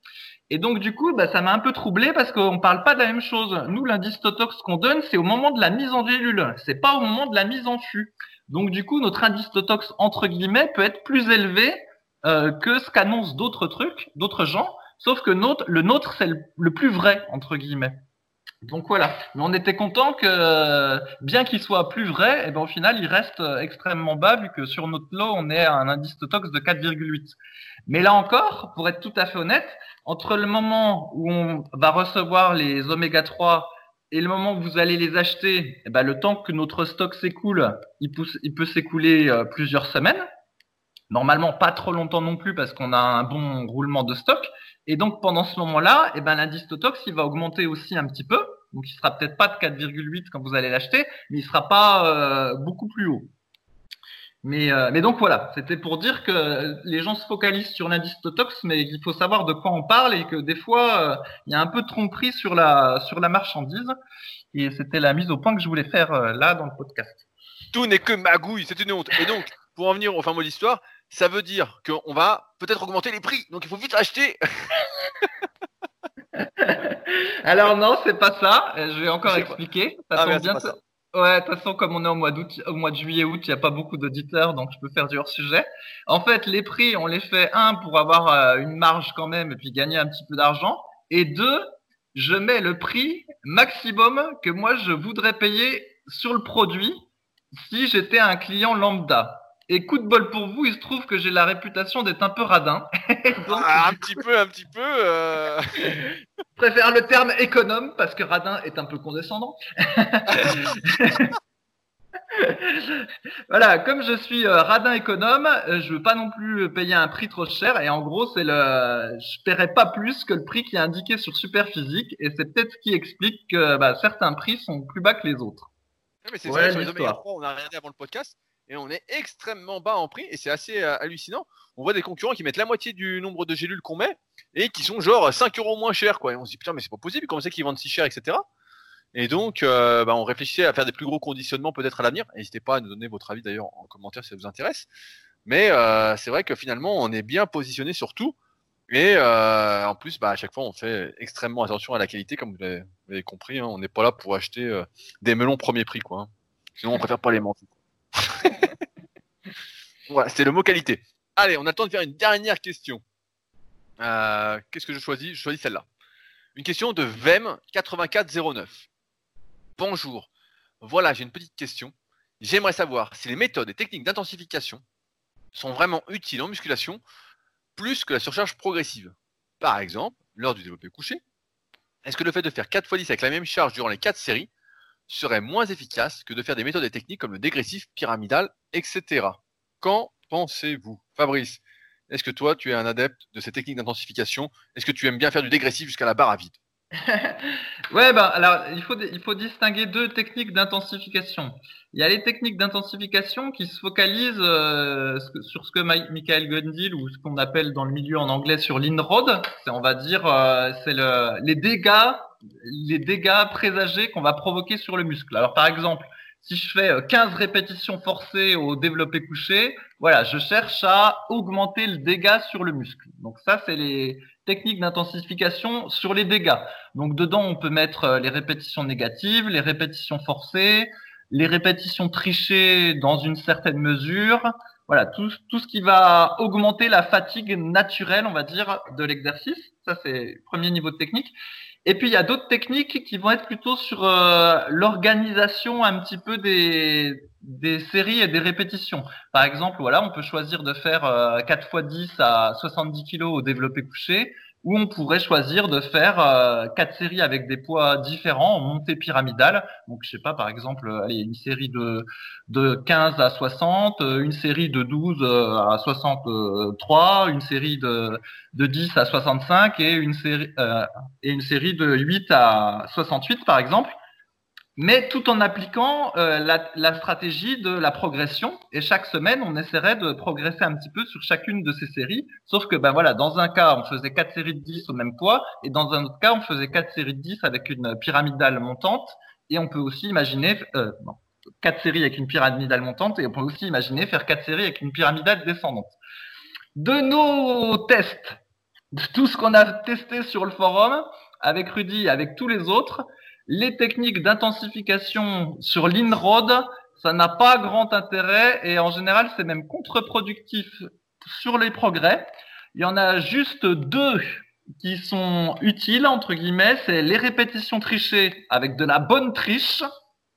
Et donc du coup, bah, ça m'a un peu troublé parce qu'on ne parle pas de la même chose. Nous, l'indice Totox qu'on donne, c'est au moment de la mise en gélule, c'est pas au moment de la mise en fût. Donc du coup, notre indice Totox entre guillemets peut être plus élevé euh, que ce qu'annoncent d'autres trucs, d'autres gens. Sauf que notre, le nôtre, c'est le plus vrai entre guillemets. Donc voilà, mais on était content que, bien qu'il soit plus vrai, eh ben au final il reste extrêmement bas vu que sur notre lot on est à un indice Totox de 4,8. Mais là encore, pour être tout à fait honnête, entre le moment où on va recevoir les oméga 3 et le moment où vous allez les acheter, eh ben le temps que notre stock s'écoule, il, il, peut s'écouler euh, plusieurs semaines. Normalement pas trop longtemps non plus parce qu'on a un bon roulement de stock. Et donc pendant ce moment-là, eh ben, l'indice Totox il va augmenter aussi un petit peu. Donc il sera peut-être pas de 4,8 quand vous allez l'acheter, mais il sera pas euh, beaucoup plus haut. Mais, euh, mais donc voilà, c'était pour dire que les gens se focalisent sur l'indice Totox, mais il faut savoir de quoi on parle et que des fois euh, il y a un peu de tromperie sur la sur la marchandise. Et c'était la mise au point que je voulais faire là dans le podcast. Tout n'est que magouille, c'est une honte. Et donc, pour en venir au fin mot de l'histoire, ça veut dire qu'on va peut-être augmenter les prix. Donc il faut vite acheter. Alors non, c'est pas ça. Je vais encore expliquer. Ça ah, bien. Ouais, de toute façon, comme on est au mois d'août, au mois de juillet, août, il n'y a pas beaucoup d'auditeurs, donc je peux faire du hors sujet. En fait, les prix, on les fait un pour avoir euh, une marge quand même et puis gagner un petit peu d'argent, et deux, je mets le prix maximum que moi je voudrais payer sur le produit si j'étais un client lambda. Et coup de bol pour vous, il se trouve que j'ai la réputation d'être un peu radin. Ah, un petit peu, un petit peu. Euh... Je préfère le terme économe parce que radin est un peu condescendant. voilà, comme je suis euh, radin économe, euh, je veux pas non plus payer un prix trop cher et en gros c'est le, je paierai pas plus que le prix qui est indiqué sur Superphysique et c'est peut-être ce qui explique que bah, certains prix sont plus bas que les autres. mais c'est vrai, sur les on a regardé avant le podcast et on est extrêmement bas en prix et c'est assez euh, hallucinant. On voit des concurrents qui mettent la moitié du nombre de gélules qu'on met et qui sont genre 5 euros moins chers quoi. Et on se dit putain mais c'est pas possible, comment c'est qu'ils vendent si cher, etc. Et donc euh, bah, on réfléchissait à faire des plus gros conditionnements peut-être à l'avenir. N'hésitez pas à nous donner votre avis d'ailleurs en commentaire si ça vous intéresse. Mais euh, c'est vrai que finalement on est bien positionné sur tout. Et en plus, bah, à chaque fois, on fait extrêmement attention à la qualité, comme vous l'avez compris. Hein. on n'est pas là pour acheter des melons premier prix, quoi. Hein. Sinon, on préfère pas les mentir. c'est le mot qualité. Allez, on a le temps de faire une dernière question. Euh, qu'est-ce que je choisis? Je choisis celle-là. Une question de VEM8409. Bonjour. Voilà, j'ai une petite question. J'aimerais savoir si les méthodes et techniques d'intensification sont vraiment utiles en musculation plus que la surcharge progressive. Par exemple, lors du développé couché, est-ce que le fait de faire 4 x 10 avec la même charge durant les 4 séries serait moins efficace que de faire des méthodes et techniques comme le dégressif pyramidal, etc. Qu'en pensez-vous? Fabrice, est-ce que toi, tu es un adepte de ces techniques d'intensification? Est-ce que tu aimes bien faire du dégressif jusqu'à la barre à vide? Ouais, ben alors il faut il faut distinguer deux techniques d'intensification. Il y a les techniques d'intensification qui se focalisent euh, sur ce que Michael Gundil ou ce qu'on appelle dans le milieu en anglais sur l'inroad, on va dire euh, c'est le, les dégâts les dégâts présagés qu'on va provoquer sur le muscle. Alors par exemple, si je fais 15 euh, répétitions forcées au développé couché, voilà, je cherche à augmenter le dégât sur le muscle. Donc ça, c'est les techniques d'intensification sur les dégâts. Donc dedans, on peut mettre euh, les répétitions négatives, les répétitions forcées, les répétitions trichées dans une certaine mesure. Voilà, tout, tout ce qui va augmenter la fatigue naturelle, on va dire, de l'exercice. Ça, c'est le premier niveau de technique. Et puis il y a d'autres techniques qui vont être plutôt sur euh, l'organisation un petit peu des, des séries et des répétitions. Par exemple, voilà, on peut choisir de faire euh, 4 x 10 à 70 kg au développé couché ou on pourrait choisir de faire euh, quatre séries avec des poids différents en montée pyramidale. Donc, je sais pas, par exemple, allez, une série de, de 15 à 60, une série de 12 à 63, une série de, de 10 à 65 et une série, euh, et une série de 8 à 68, par exemple mais tout en appliquant euh, la, la, stratégie de la progression. Et chaque semaine, on essaierait de progresser un petit peu sur chacune de ces séries. Sauf que, ben voilà, dans un cas, on faisait quatre séries de 10 au même poids, et dans un autre cas, on faisait quatre séries de 10 avec une pyramidale montante. Et on peut aussi imaginer, euh, quatre séries avec une pyramidale montante, et on peut aussi imaginer faire quatre séries avec une pyramidale descendante. De nos tests, de tout ce qu'on a testé sur le forum, avec Rudy, avec tous les autres, les techniques d'intensification sur l'inroad, ça n'a pas grand intérêt et en général c'est même contre-productif sur les progrès. Il y en a juste deux qui sont utiles entre guillemets, c'est les répétitions trichées avec de la bonne triche.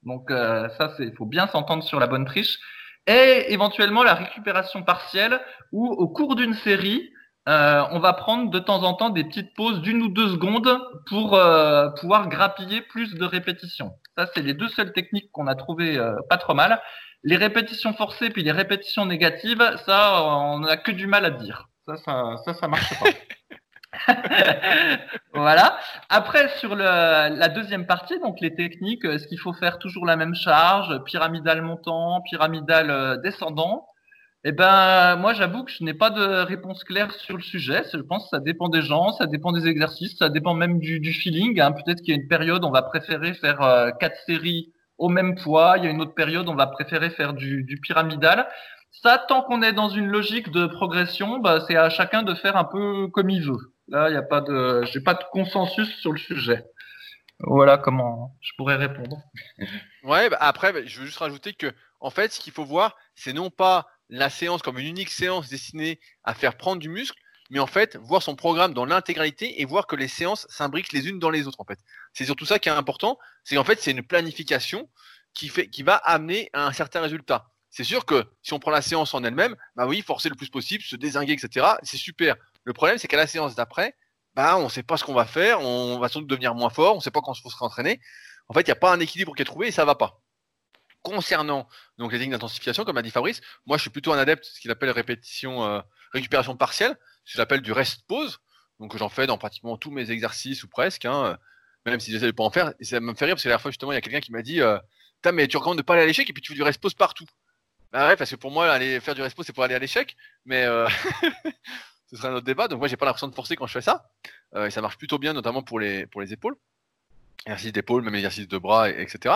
Donc euh, ça il faut bien s'entendre sur la bonne triche et éventuellement la récupération partielle où au cours d'une série, euh, on va prendre de temps en temps des petites pauses d'une ou deux secondes pour euh, pouvoir grappiller plus de répétitions. Ça, c'est les deux seules techniques qu'on a trouvées euh, pas trop mal. Les répétitions forcées puis les répétitions négatives, ça, on n'a que du mal à dire. Ça, ça, ça, ça marche pas. voilà. Après, sur le, la deuxième partie, donc les techniques, est-ce qu'il faut faire toujours la même charge, pyramidal montant, pyramidal descendant? Eh ben, moi, j'avoue que je n'ai pas de réponse claire sur le sujet. Je pense que ça dépend des gens, ça dépend des exercices, ça dépend même du, feeling. Hein. Peut-être qu'il y a une période, on va préférer faire euh, quatre séries au même poids. Il y a une autre période, on va préférer faire du, du pyramidal. Ça, tant qu'on est dans une logique de progression, bah, c'est à chacun de faire un peu comme il veut. Là, il n'y a pas de, j'ai pas de consensus sur le sujet. Voilà comment je pourrais répondre. Ouais, bah après, bah, je veux juste rajouter que, en fait, ce qu'il faut voir, c'est non pas la séance comme une unique séance destinée à faire prendre du muscle, mais en fait, voir son programme dans l'intégralité et voir que les séances s'imbriquent les unes dans les autres, en fait. C'est surtout ça qui est important, c'est qu'en fait, c'est une planification qui, fait, qui va amener à un certain résultat. C'est sûr que si on prend la séance en elle-même, bah oui, forcer le plus possible, se désinguer, etc., c'est super. Le problème, c'est qu'à la séance d'après, bah, on ne sait pas ce qu'on va faire, on va sans doute devenir moins fort, on ne sait pas quand faut se réentraîner. En fait, il n'y a pas un équilibre qui est trouvé et ça va pas concernant donc les lignes d'intensification, comme a dit Fabrice, moi je suis plutôt un adepte de ce qu'il appelle répétition, euh, récupération partielle, ce que j'appelle du rest pause. Donc j'en fais dans pratiquement tous mes exercices ou presque, hein, même si j'essaie de pas en faire. Et ça me fait rire parce que la dernière fois justement il y a quelqu'un qui m'a dit, euh, mais tu recommandes de pas aller à l'échec et puis tu fais du rest pause partout. Bah ouais, parce que pour moi aller faire du rest pause c'est pour aller à l'échec, mais euh, ce serait un autre débat. Donc moi j'ai pas l'impression de forcer quand je fais ça. et ça marche plutôt bien, notamment pour les pour les épaules, exercice d'épaule, même exercice de bras, etc.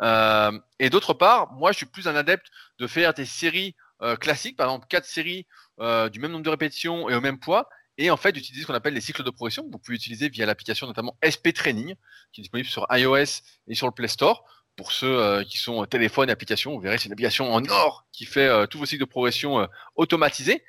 Euh, et d'autre part, moi, je suis plus un adepte de faire des séries euh, classiques, par exemple quatre séries euh, du même nombre de répétitions et au même poids, et en fait d'utiliser ce qu'on appelle les cycles de progression vous pouvez utiliser via l'application notamment SP Training, qui est disponible sur iOS et sur le Play Store. Pour ceux qui sont téléphone application, vous verrez, c'est une application en or qui fait tous vos cycles de progression automatisés.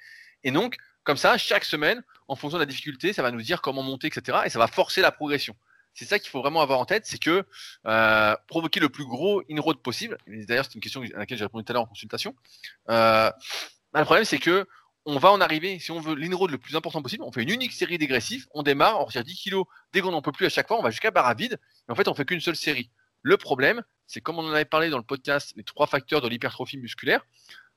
Et donc, comme ça, chaque semaine, en fonction de la difficulté, ça va nous dire comment monter, etc. Et ça va forcer la progression. C'est ça qu'il faut vraiment avoir en tête, c'est que euh, provoquer le plus gros in-road possible. D'ailleurs, c'est une question à laquelle j'ai répondu tout à l'heure en consultation. Euh, bah, le problème, c'est que on va en arriver, si on veut l'in-road le plus important possible, on fait une unique série dégressif, on démarre, on retire 10 kilos dès qu'on n'en peut plus à chaque fois, on va jusqu'à barre à vide, et en fait, on fait qu'une seule série. Le problème, c'est comme on en avait parlé dans le podcast, les trois facteurs de l'hypertrophie musculaire.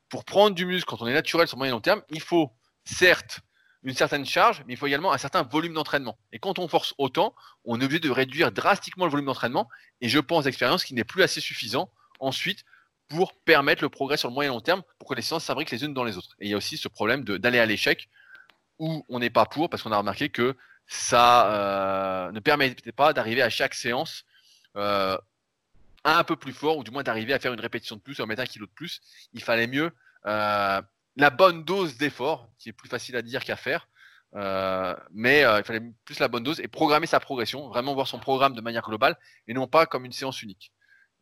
Pour prendre du muscle quand on est naturel sur moyen long terme, il faut certes une certaine charge, mais il faut également un certain volume d'entraînement. Et quand on force autant, on est obligé de réduire drastiquement le volume d'entraînement. Et je pense d'expérience qu'il n'est plus assez suffisant ensuite pour permettre le progrès sur le moyen long terme, pour que les séances s'abriquent les unes dans les autres. Et il y a aussi ce problème d'aller à l'échec où on n'est pas pour, parce qu'on a remarqué que ça euh, ne permettait pas d'arriver à chaque séance euh, un peu plus fort, ou du moins d'arriver à faire une répétition de plus, à mettre un kilo de plus. Il fallait mieux euh, la bonne dose d'effort, qui est plus facile à dire qu'à faire. mais il fallait plus la bonne dose et programmer sa progression, vraiment voir son programme de manière globale et non pas comme une séance unique.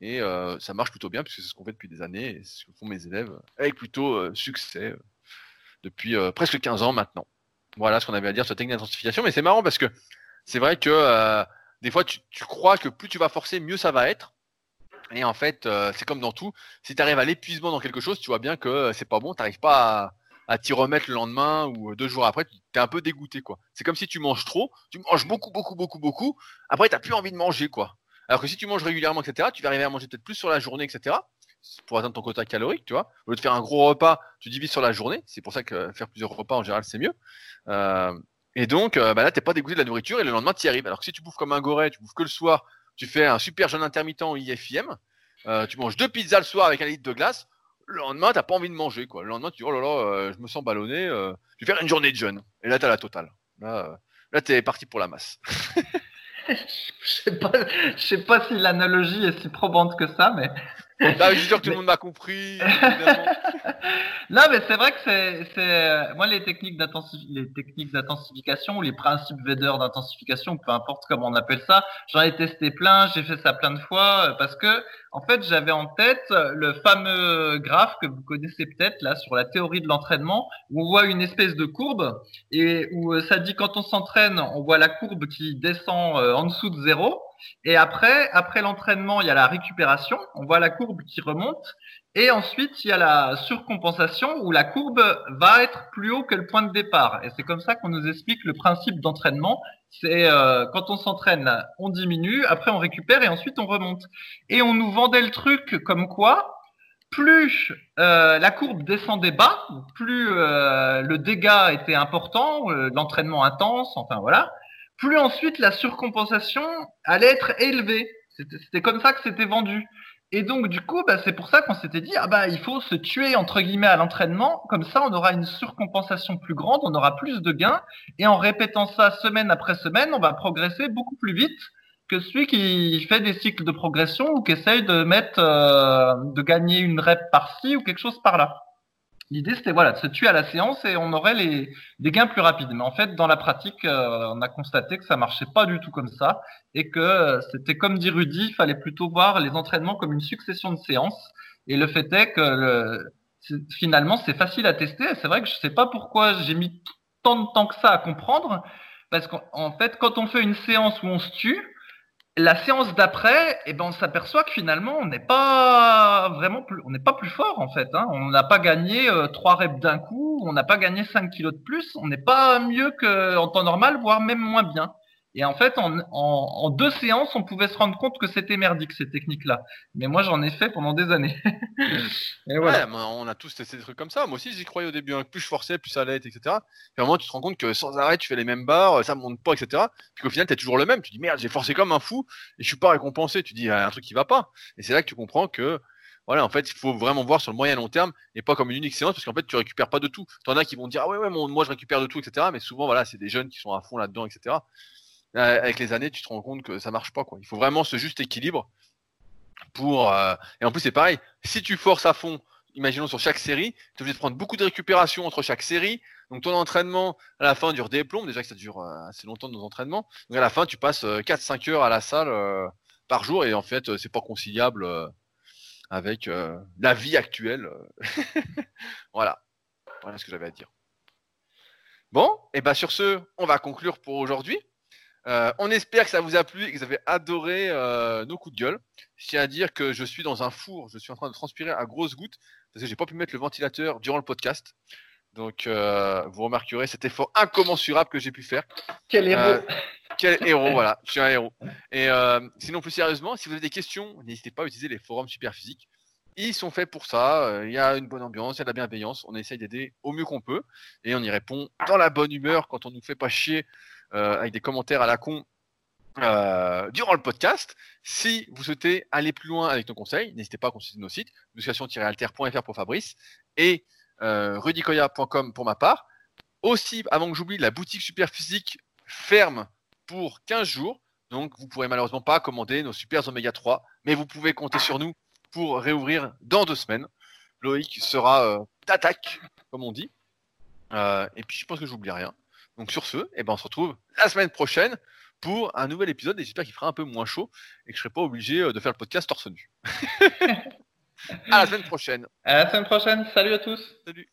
Et euh, ça marche plutôt bien, puisque c'est ce qu'on fait depuis des années, et ce que font mes élèves, avec plutôt euh, succès, euh, depuis presque 15 ans maintenant. Voilà ce qu'on avait à dire sur la technique d'intensification, mais c'est marrant parce que c'est vrai que des fois tu, crois que plus tu vas forcer, mieux ça va être. Et en fait, c'est comme dans tout, si tu arrives à l'épuisement dans quelque chose, tu vois bien que c'est pas bon, tu n'arrives pas à, t'y remettre le lendemain ou deux jours après, tu es un peu dégoûté quoi. C'est comme si tu manges trop, tu manges beaucoup, beaucoup, beaucoup, beaucoup, après tu n'as plus envie de manger quoi. Alors que si tu manges régulièrement, etc., tu vas arriver à manger peut-être plus sur la journée, etc., pour atteindre ton quota calorique, tu vois. Au lieu de faire un gros repas, tu divises sur la journée. C'est pour ça que faire plusieurs repas, en général, c'est mieux. Euh, et donc, euh, bah là, t'es pas dégoûté de la nourriture et le lendemain, tu y arrives. Alors que si tu bouffes comme un goret, tu bouffes que le soir, tu fais un super jeûne intermittent IFIM, euh, tu manges deux pizzas le soir avec un litre de glace, le lendemain, t'as pas envie de manger, quoi. Le lendemain, tu dis, oh là là, je me sens ballonné, je vais faire une journée de jeûne. Et là, t'as la totale. Là, là t'es parti pour la masse. je sais pas, je sais pas si l'analogie est si probante que ça, mais. Bah, je suis sûr que tout le monde m'a compris. non, mais c'est vrai que c'est, c'est, moi les techniques les techniques d'intensification ou les principes Vedder d'intensification, peu importe comment on appelle ça, j'en ai testé plein, j'ai fait ça plein de fois parce que en fait, j'avais en tête le fameux graphe que vous connaissez peut-être là sur la théorie de l'entraînement où on voit une espèce de courbe et où euh, ça dit quand on s'entraîne, on voit la courbe qui descend euh, en dessous de zéro. Et après, après l'entraînement, il y a la récupération, on voit la courbe qui remonte. Et ensuite il y a la surcompensation où la courbe va être plus haut que le point de départ. Et c'est comme ça qu'on nous explique le principe d'entraînement. C'est euh, quand on s'entraîne, on diminue, après on récupère et ensuite on remonte. Et on nous vendait le truc comme quoi plus euh, la courbe descendait bas, plus euh, le dégât était important, l'entraînement intense, enfin voilà, plus ensuite la surcompensation allait être élevée. C'était comme ça que c'était vendu. Et donc, du coup, bah, c'est pour ça qu'on s'était dit, ah bah, il faut se tuer, entre guillemets, à l'entraînement. Comme ça, on aura une surcompensation plus grande, on aura plus de gains. Et en répétant ça semaine après semaine, on va progresser beaucoup plus vite que celui qui fait des cycles de progression ou qui essaye de mettre, euh, de gagner une rep par-ci ou quelque chose par-là. L'idée, c'était voilà, de se tuer à la séance et on aurait les, des gains plus rapides. Mais en fait, dans la pratique, euh, on a constaté que ça marchait pas du tout comme ça et que euh, c'était comme dit Rudy, il fallait plutôt voir les entraînements comme une succession de séances. Et le fait est que le, finalement, c'est facile à tester. C'est vrai que je sais pas pourquoi j'ai mis tant de temps que ça à comprendre, parce qu'en fait, quand on fait une séance où on se tue, la séance d'après, eh ben, on s'aperçoit que finalement, on n'est pas vraiment plus, on n'est pas plus fort en fait. Hein. On n'a pas gagné euh, trois reps d'un coup, on n'a pas gagné 5 kilos de plus, on n'est pas mieux qu'en temps normal, voire même moins bien. Et en fait, en, en, deux séances, on pouvait se rendre compte que c'était merdique ces techniques-là. Mais moi, j'en ai fait pendant des années. et voilà. Ouais, on a tous testé des trucs comme ça. Moi aussi, j'y croyais au début. Hein. Plus je forçais, plus ça allait être, etc. Puis à un moment, tu te rends compte que sans arrêt, tu fais les mêmes barres, ça monte pas, etc. Puis qu'au final, tu es toujours le même. Tu dis merde, j'ai forcé comme un fou et je suis pas récompensé. Tu dis il y a un truc qui va pas. Et c'est là que tu comprends que voilà, en fait, il faut vraiment voir sur le moyen long terme et pas comme une unique séance parce qu'en fait, tu récupères pas de tout. T'en as qui vont dire ah ouais ouais, moi je récupère de tout, etc. Mais souvent, voilà, c'est des jeunes qui sont à fond là-dedans, etc. Euh, avec les années, tu te rends compte que ça marche pas. Quoi. Il faut vraiment ce juste équilibre pour. Euh, et en plus, c'est pareil. Si tu forces à fond, imaginons sur chaque série, tu es obligé de prendre beaucoup de récupération entre chaque série. Donc ton entraînement à la fin dure des plombs. Déjà que ça dure euh, assez longtemps nos entraînements. Donc à la fin, tu passes 4-5 heures à la salle par jour et en fait, c'est pas conciliable avec la vie actuelle. voilà. Voilà ce que j'avais à dire. Bon, et ben sur ce, on va conclure pour aujourd'hui. Euh, on espère que ça vous a plu et que vous avez adoré euh, nos coups de gueule. Je tiens à dire que je suis dans un four, je suis en train de transpirer à grosses gouttes parce que j'ai pas pu mettre le ventilateur durant le podcast. Donc, euh, vous remarquerez cet effort incommensurable que j'ai pu faire. Quel héros Quel héros, voilà, je suis un héros. Et sinon, plus sérieusement, si vous avez des questions, n'hésitez pas à utiliser les forums Superphysique. Ils sont faits pour ça. Il y a une bonne ambiance, il y a de la bienveillance. On essaye d'aider au mieux qu'on peut. Et on y répond dans la bonne humeur quand on nous fait pas chier avec des commentaires à la con euh, durant le podcast. Si vous souhaitez aller plus loin avec nos conseils, n'hésitez pas à consulter nos sites musculation-alter.fr pour Fabrice et euh, rudicoya.com pour ma part. Aussi, avant que j'oublie, la boutique Superphysique ferme pour 15 jours. Donc, vous pourrez malheureusement pas commander nos Super Oméga 3, mais vous pouvez compter sur nous pour réouvrir dans deux semaines. Loïc sera euh, comme on dit. Euh, et puis, je pense que j'oublie rien. Donc, sur ce, eh ben, on se retrouve la semaine prochaine pour un nouvel épisode. Et j'espère qu'il fera un peu moins chaud et que je serai pas obligé euh, de faire le podcast torse nu. à la semaine prochaine. À la semaine prochaine. Salut à tous. Salut.